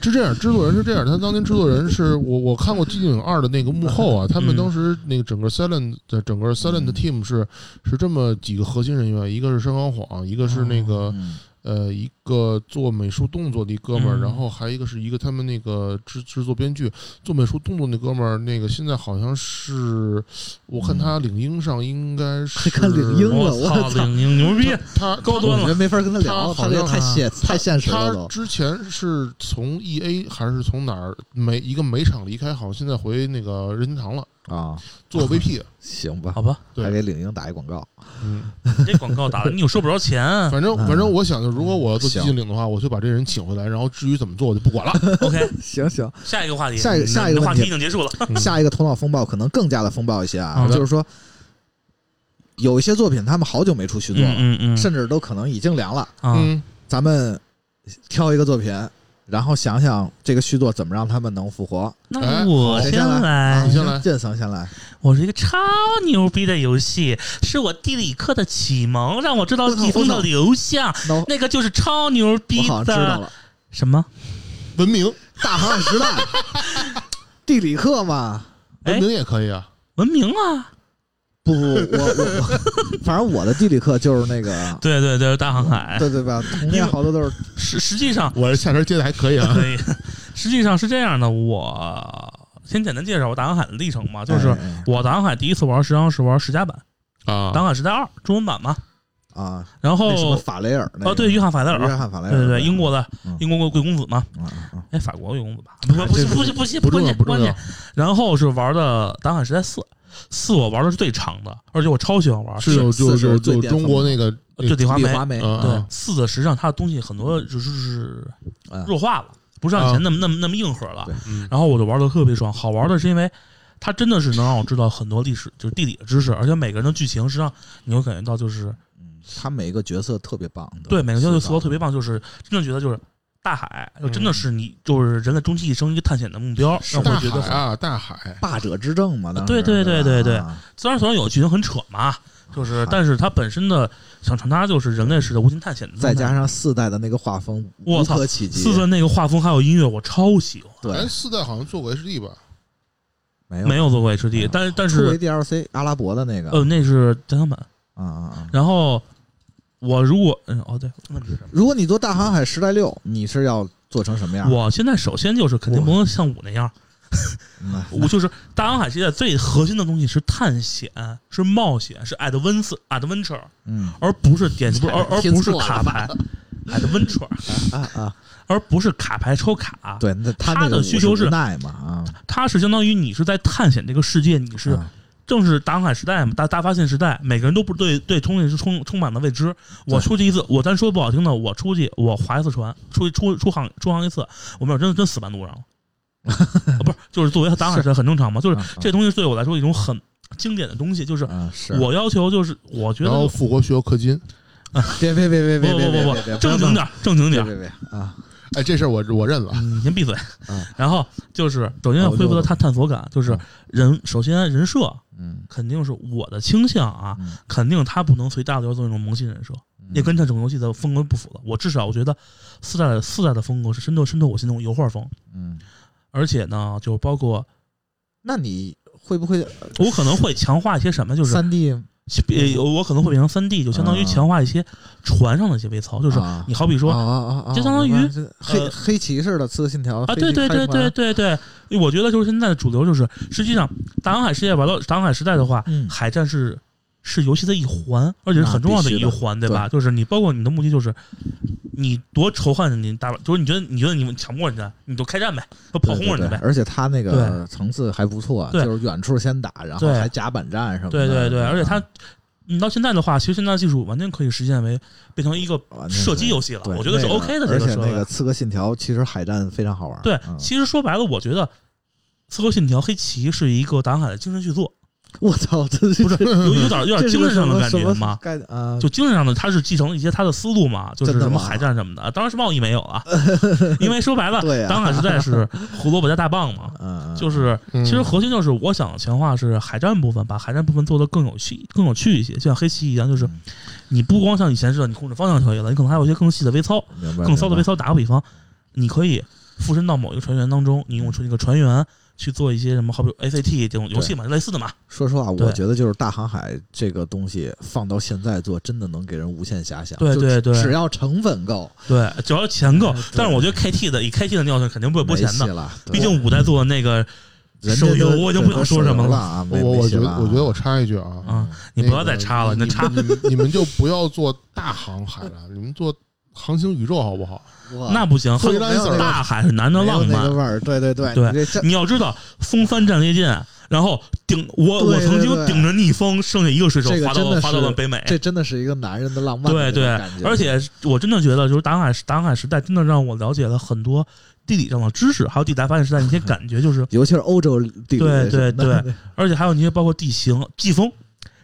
是这样，制作人是这样，他当年制作人是我我看过《寂静岭二》的那个幕后啊，他们嗯当时那个整个 Silent 的整个 Silent 嗯 Team 是是这么几个核心人员，一个是申刚晃，一个是那个嗯呃一个做美术动作的一哥们儿，嗯然后还有一个是一个他们那个制制作编剧做美术动作那哥们儿，那个现在好像是我看他领英上应该是看领英了我操，领英牛逼！他高端了我没法跟他聊，他像太现太现实了他。之前是从 E A 还是从哪儿美一个美厂离开，好像现在回那个任天堂了，啊，做 VP。行吧。好，吧，对还给领英打一广告。嗯，你 这广告打的你又收不着钱。反正嗯。反正我想，着如果我要做行寂静岭的话，我就把这人请回来，然后至于怎么做我就不管了。OK，行行，下一个话题，下一个你的你的话下一个话题题已经结束了。嗯。下一个头脑风暴可能更加的风暴一些啊好，的。就是说有一些作品他们好久没出续作了，嗯嗯。甚至都可能已经凉了。啊，嗯，咱们挑一个作品，然后想想这个续作怎么让他们能复活。那我先来来你，先来剑僧先来，我是一个超牛逼的游戏，是我地理课的启蒙，让我知道地风的流向，那个就是超牛逼好像知道的了，什么？文明大航海时代，地理课嘛。哎文明也可以啊。文明啊！不不，我我我，反正我的地理课就是那个，对对对，大航海。对对吧？童年好多都是实实际上，我这下车接的还可以啊。可以，实际上是这样的。我先简单介绍我大航海的历程吧，就是我大航海第一次玩实际上是玩十加版，啊大航海时代二中文版嘛。啊，然后什么法雷尔那个哦，对，约翰法雷尔，约翰法雷尔，对对对，英国的嗯英国贵公子嘛，哎，法国贵公子吧？不不不这不不不关键关键要不重要。。然后是玩的《大航海时代四》，四我玩的是最长的，而且我超喜欢玩。是有就四是就就最巅峰中国那个就李华梅，对四的实际上它的东西很多就是嗯弱化了，不像以前那么那么那么硬核了然后我就玩的特别爽，好玩的是因为它真的是能让我知道很多历史，就是地理的知识，而且每个人的剧情实际上你会感觉到就是嗯他每一个角色特别棒，对每个角色塑塑造特别棒，就是真的觉得就是大海，就真的是你就是人类终其一生一个探险的目标，让大我觉得啊，大海，霸者之政嘛，对对对对对啊虽然虽然有剧情很扯嘛，就是但是它本身的想传达就是人类式的无尽探险的，再加上四代的那个画风，我操。四代那个画风还有音乐，我超喜欢。对哎，，四代好像做过 HD 吧？没有没有做过 HD，但是但是 DLC 阿拉伯的那个，呃，那是加强版。啊啊啊！然后我如果嗯哦对，问题是？如果你做大航海时代六，你是要做成什么样？我现在首先就是肯定不能像五那样，嗯我 就是大航海时代最核心的东西是探险，是冒险，是 adventure adventure，嗯。而不是点 不是而而听不是错了。卡牌 adventure，啊啊，而不是卡牌抽卡。对，那他他那个的需求是无奈嘛啊，它是相当于你是在探险这个世界，你是啊正是大航海时代嘛，大大发现时代，每个人都不对对东西是充充满了未知。我出去一次，我咱说不好听的，我出去我划一次船，出去出出航出航一次，我们真的真死半路上了。啊不是，就是作为大航海时代很正常嘛，就是这东西对我来说一种很经典的东西，就是我要求就是我觉然后得复活需要氪金。别别别别别别不不不别别别，正经点，正经点啊哎，这事儿我我认了。嗯，你先闭嘴嗯。然后就是首先要恢复了溜达探探索感，就是嗯人首先人设嗯肯定是我的倾向啊，嗯肯定他不能随大流做那种萌新人设，也跟这整个游戏的风格不符了。我至少我觉得四代的四代的风格是深透深透我心中油画风，嗯，而且呢，就包括那你会不会我可能会强化一些什么，就是三 D 呃，我可能会变成三 D，就相当于啊。强化一些船上的一些微操，就是啊你好比说就相当于黑呃黑骑士的刺客信条啊，对对对对，对对，我觉得就是现在的主流就是，实际上大航海世界玩到大航海时代的话，嗯。海战是是游戏的一环，而且是很重要的一环，对吧？就是你包括你的目的就是，你多仇恨你大，就是你觉得你觉得你们抢不过人家，你就开战呗，就炮轰人家呗。而且他那个对层次还不错，对就是远处先打，然后还甲板战什么的，对对对，而且它啊你到现在的话，其实现在技术完全可以实现为变成一个射击游戏了，我觉得是 OK 的。这而且那个刺客信条其实海战非常好玩，对，嗯其实说白了，我觉得《刺客信条：黑旗》是一个打海的精神续作，我操，这不是 有有点有点精神上的感觉吗？就精神上的，他是继承了一些他的思路嘛，就是什么海战什么的，当然是贸易没有啊，因为说白了，当海时代是胡萝卜加大棒嘛，嗯，就是嗯其实核心就是我想强化是海战部分，把海战部分做得更有趣、更有趣一些，就像黑棋一样，就是嗯你不光像以前似的你控制方向就可以了，你可能还有一些更细的微操、更骚的微操。打个比方，你可以附身到某一个船员当中，你用出一个船员去做一些什么，好比 ACT 这种游戏嘛，类似的嘛。说实话，我觉得就是大航海这个东西放到现在做，真的能给人无限遐想。对对对。只要成本够，对，只要钱够对，但是我觉得 KT 的以 KT 的尿性肯定不会拨钱的，毕竟五代做的那个手游我已经不想说什么了。我我觉得我觉得我插一句啊，啊，你不要再插了，你你插你们你们就不要做大航海了，你们做航行宇宙好不好？那不行，大海是男的浪漫。味儿，对对对。对你要知道，风帆战列舰，然后顶我我曾经顶着逆风，剩下一个水手滑到了划到了北美。这真的是一个男人的浪漫对对。而且我真的觉得，就是大航海大航海时代，真的让我了解了很多地理上的知识，还有地大发现时代的一些感觉，就是 尤其是欧洲地理对对对，而且还有那些包括地形、季风，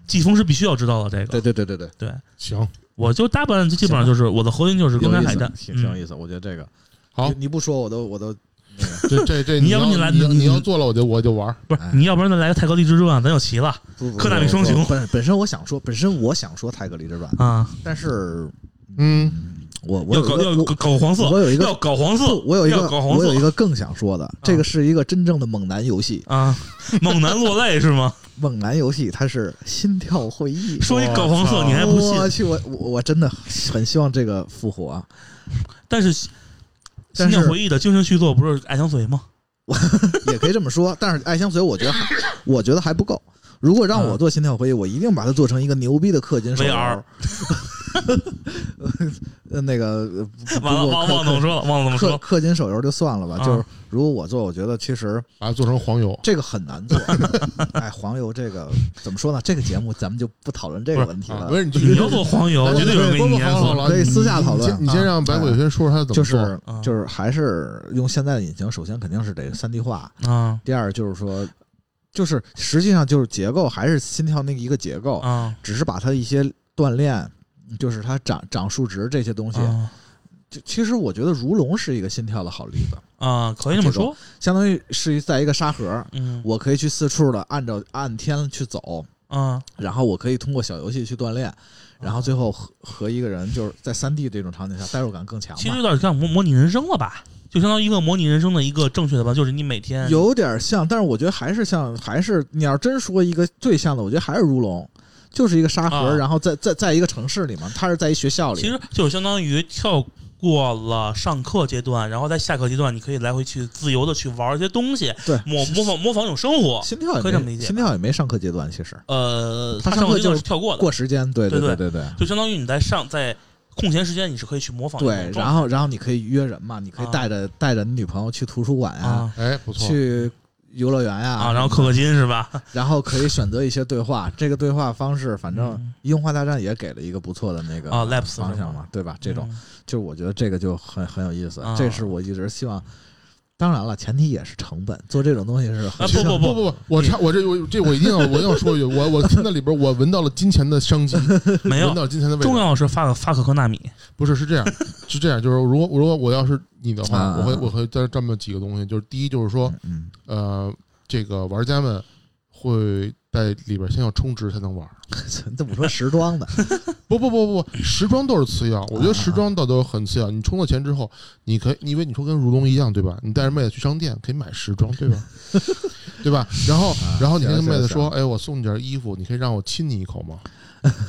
季风是必须要知道的。这个，对对对对对，对，行，我就大半基本上就是我的核心就是公开海战。嗯挺挺有意思，我觉得这个。好。你，不说我都我都那个。这这这你要不你来你要你你要做了，我就我就玩。哎，不是你要不然再来个泰格利之传，咱就齐了科纳米双雄。本本身我想说，本身我想说泰格里之传，啊！但是嗯，我我要搞要搞搞黄色，我有一个要搞黄色，我有一个搞黄我有一个更想说的，这个是一个真正的猛男游戏。啊！猛男落泪是吗？猛男游戏它是心跳会议，说一搞黄色，你还不信？我去，我我我真的很希望这个复活啊！但是《心跳回忆》的精神续作不是《爱相随》吗？也可以这么说，但是《爱相随》我觉得还我觉得还不够。如果让我做心跳回忆，我一定把它做成一个牛逼的氪金手游 那个呃不完了，忘忘怎么说了，忘了怎么说氪了。氪金手游就算了吧，啊就是如果我做，我觉得其实把它做成黄油。这个很难做。哎，黄油这个怎么说呢？这个节目咱们就不讨论这个问题啊，了不是，你你要做黄油，绝对有人给你不碾死不好了，可以私下讨论你先你先让白鬼先说说他怎么就做。就是还是用现在的引擎，首先肯定是得三 D 化，啊第二就是说，就是实际上就是结构还是心跳那个一个结构，啊只是把它一些锻炼，就是它长长数值这些东西。啊就其实我觉得如龙是一个心跳的好例子，啊！可以这么说，相当于是在一个沙盒，嗯我可以去四处的按照按天去走，嗯然后我可以通过小游戏去锻炼，然后最后和和一个人就是在三 D 这种场景下代入感更强其实。有点像模模拟人生了吧？就相当于一个模拟人生的一个正确的吧，就是你每天有点像，但是我觉得还是像，还是你要真说一个最像的，我觉得还是如龙，就是一个沙盒，啊然后在在在一个城市里嘛，它是在一学校里，其实就是相当于跳过了上课阶段，然后在下课阶段，你可以来回去自由的去玩一些东西，对模模仿模仿一种生活。心跳也可以这么理解心跳也没上课阶段，其实呃，他上课就是跳过的，过时间，对对对对对就相当于你在上在空闲时间，你是可以去模仿对，然后然后你可以约人嘛，你可以啊。带着带着你女朋友去图书馆呀，啊。哎，不错，去游乐园呀，啊，然后氪氪金是吧？然后可以选择一些对话，这个对话方式，反正《嗯。樱花大战》也给了一个不错的那个啊 l a p s 方向嘛，对吧？这种嗯。就是我觉得这个就很很有意思啊，这是我一直希望。当然了，前提也是成本，做这种东西是很啊不不不。不不，我差我这我这我一定要我一定要说一句，我我听到里边我闻到了金钱的商机，没有闻到金钱的味道。重要的是发发可可纳米。不是是这样，是这样，就是如果如果我要是你的话，啊我会我会在这么几个东西，就是第一就是说，嗯，呃，这个玩家们会在里边先要充值才能玩。你 怎么说时装的？不不不不，时装都是次要，我觉得时装倒都很次要。你充了钱之后，你可以，因为你说跟如龙一样，对吧？你带着妹子去商店可以买时装，对吧？对吧？然后然后你跟妹子说，哎，我送你件衣服，你可以让我亲你一口吗？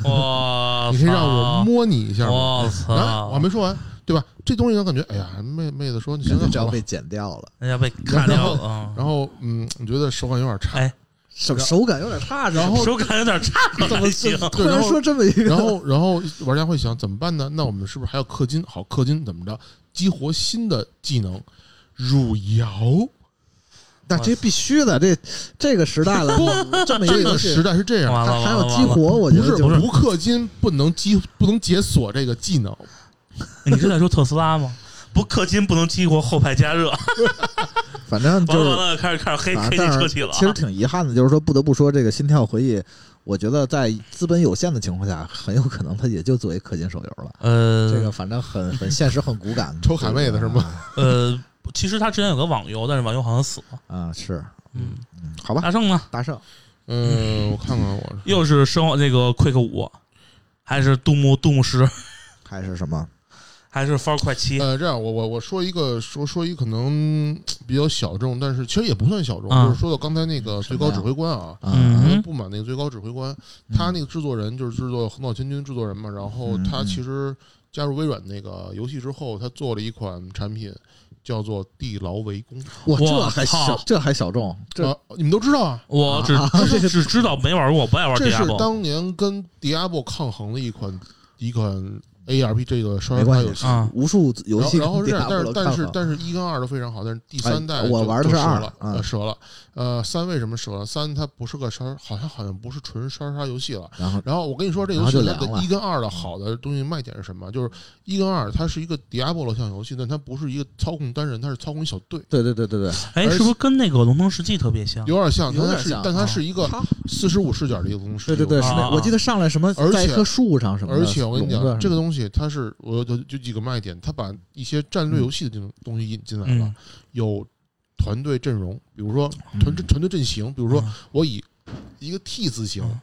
哇，你可以让我摸你一下吗？我啊，操！我还没说完，对吧？这东西让感觉，哎呀，妹妹子说你行人家行好吧只要被剪掉了，人家被砍掉了啊！然后嗯，你觉得手感有点差，哎，手手感有点差，然后手感有点差，怎么还行。突然说这么一个，然后然后玩家会想怎么办呢？那我们是不是还要氪金？好，氪金怎么着？激活新的技能，汝窑。那这必须的，这这个时代了，这么一个时代是这样，还还有完了完了激活，我觉不是得就不氪金不能激不能解锁这个技能，你是在说特斯拉吗？不氪金不能激活后排加热，反正完就是了完了，开始开始黑黑车企了啊。其实挺遗憾的，就是说不得不说，这个心跳回忆，我觉得在资本有限的情况下，很有可能它也就作为氪金手游了。呃，这个反正很很现实，很骨感。抽卡妹子是吗？呃，其实他之前有个网游，但是网游好像死了。啊，是，嗯，嗯，好吧，大圣呢？大圣，嗯，我看看我又是生活那个 Quick 五，还是杜牧杜牧十，还是什么？还是 Far Cry 七？呃，这样我我我说一个说说一个可能比较小众，但是其实也不算小众，啊就是说到刚才那个最高指挥官啊，不满那个最高指挥官，嗯。他那个制作人就是制作《横扫千军》制作人嘛，然后他其实加入微软那个游戏之后，他做了一款产品叫做《地牢围攻》哇，这还小，这还小众，这啊，你们都知道啊，我只啊只只知道没玩过，不爱玩这是。当年跟 Diablo 抗衡的一款一款 ARP 这个双人关系刷游戏。啊，无数游戏然后，然后是这样，但是但是但是一跟二都非常好，但是第三代哎我就玩的是二就折了，折了。呃，三为什么折了？三它不是个刷，好像好像不是纯刷刷游戏了。然后然后我跟你说，这游戏的一跟二的好的东西卖点是什么？就是一跟二它是一个 Diablo 像游戏，但它不是一个操控单人，它是操控一小队，对对对对对，哎，是不是跟那个《龙腾世纪》特别像？有点像，但它是有点像但它是一个四十五视角的一个东西。对对对，是啊那我记得上来什么而且在一棵树上什么，而且我跟你讲，这个东西它是我有有就几个卖点，它把一些战略游戏的这种东西引进来了嗯，，有团队阵容，比如说团队团队阵型，比如说嗯。我以一个 T 字形嗯。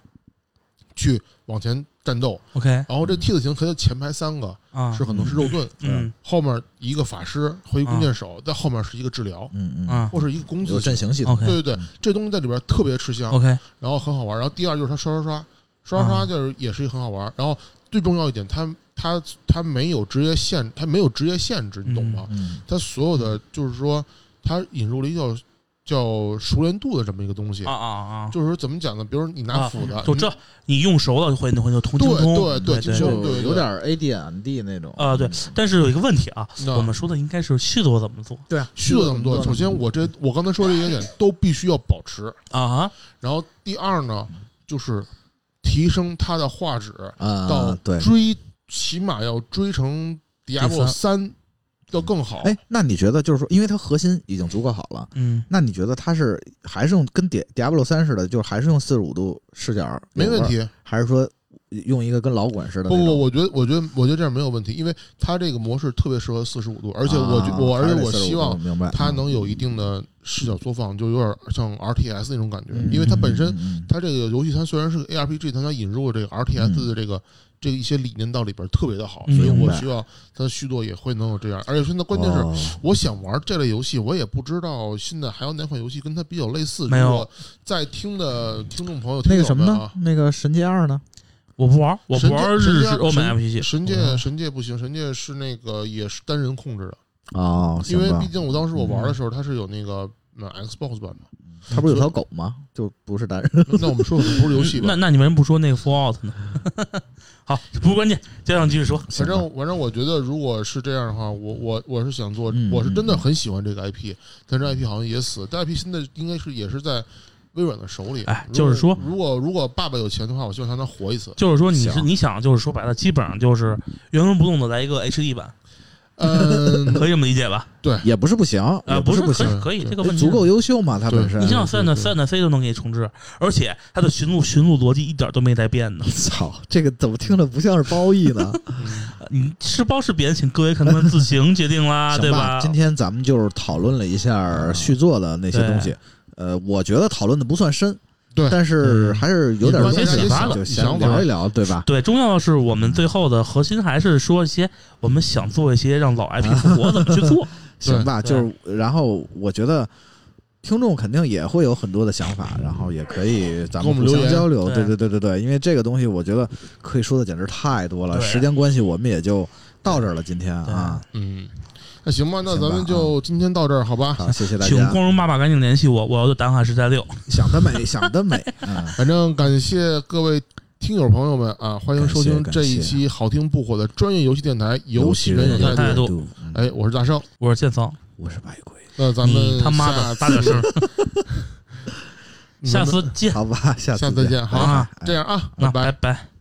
去往前战斗，OK。然后这 T 字形它的前排三个啊，是很多是肉盾，嗯。后面一个法师和一个弓箭手，在后面是一个治疗嗯嗯，啊。或是一个弓有字。阵型系统，对对对，这东西在里边特别吃香，OK。然后很好玩。然后第二就是它刷刷刷刷刷刷，就是也是一个很好玩。然后最重要一点，它它它没有职业限，它没有职业限制，你懂吗？嗯它所有的就是说，它引入了一个叫叫熟练度的这么一个东西啊，啊啊！就是说怎么讲呢？比如说你拿啊斧子，就这，你用熟了会会就通对精通，对对对就有点 ADMD 那种啊对。但是有一个问题啊，我们说的应该是续作怎么做对啊，续作怎么做？首先，我这我刚才说这些点都必须要保持。啊？然后第二呢，就是提升它的画质啊到对。追，起码要追成 Diablo 三要更好。哎，那你觉得就是说，因为它核心已经足够好了，嗯，那你觉得它是还是用跟迪 Diablo 三似的，就是还是用四十五度视角，没问，题。还是说用一个跟老滚似的那种？不不，我觉得，我觉得，我觉得这样没有问题，因为它这个模式特别适合四十五度，而且我觉啊我，而且还是45我希望它能有一定的视角缩放，就有点像 RTS 那种感觉，嗯因为它本身嗯嗯它这个游戏它虽然是个 ARPG，但它引入这个 RTS 的这个、这个一些理念到里边特别的好，嗯所以我希望它的续作也会能有这样。而且现在关键是，哦我想玩这类游戏，我也不知道现在还有哪款游戏跟它比较类似。没有如果在听的听众朋友，那个什么呢？那个神界二呢？我不玩，我不玩日式欧美神 RPG。神界嗯神界不行，神界是那个也是单人控制的，啊，因为毕竟我当时我玩的时候，它是有那个那 Xbox 版的。它不是有条狗吗？就不是单人。那我们说的不是游戏吧那？那你为什么不说那个 Fallout 呢？好，不是关键，接上继续说。反正反正我觉得，如果是这样的话，我我我是想做，嗯我是真的很喜欢这个 IP，但这 IP 好像也死，这 IP 现在应该是也是在微软的手里。哎就是说如果如果爸爸有钱的话，我希望他能活一次。就是说你是你想，就是说白了，基本上就是原封不动的来一个 HD 版，嗯，可以这么理解吧？对也不是不行，啊，不是不行，可以，这个问题足够优秀嘛，它对本身。你像对三的对三的 C 都能给你重置，而且它的寻路寻路逻辑一点都没在变呢。操，这个怎么听着不像是褒义呢？你是褒是贬，请各位看他们自行决定啦，对吧？今天咱们就是讨论了一下续作的那些东西。呃，我觉得讨论的不算深，对但是嗯还是有点想就先想聊一聊，对吧？对，重要的是我们最后的核心还是说一些我们想做一些让老 IP 复活怎么去做。行吧，就是然后我觉得。听众肯定也会有很多的想法，然后也可以咱们互相交流。对对对对对对，因为这个东西我觉得可以说的简直太多了，时间关系我们也就到这儿了。今天啊，嗯，那行吧，那咱们就今天到这儿，好吧？好，谢谢大家。请。光荣爸爸赶紧联系我，我要的档案是在六。想得美，想得美，嗯，反正感谢各位听友朋友们啊，欢迎收听这一期好听不火的专业游戏电台《游戏人有态度》。哎，我是大圣，我是剑桑，我是白鬼，那咱们他妈的下大点声，下次见。好吧，下次再见，好啊。这样啊，那拜。拜。拜。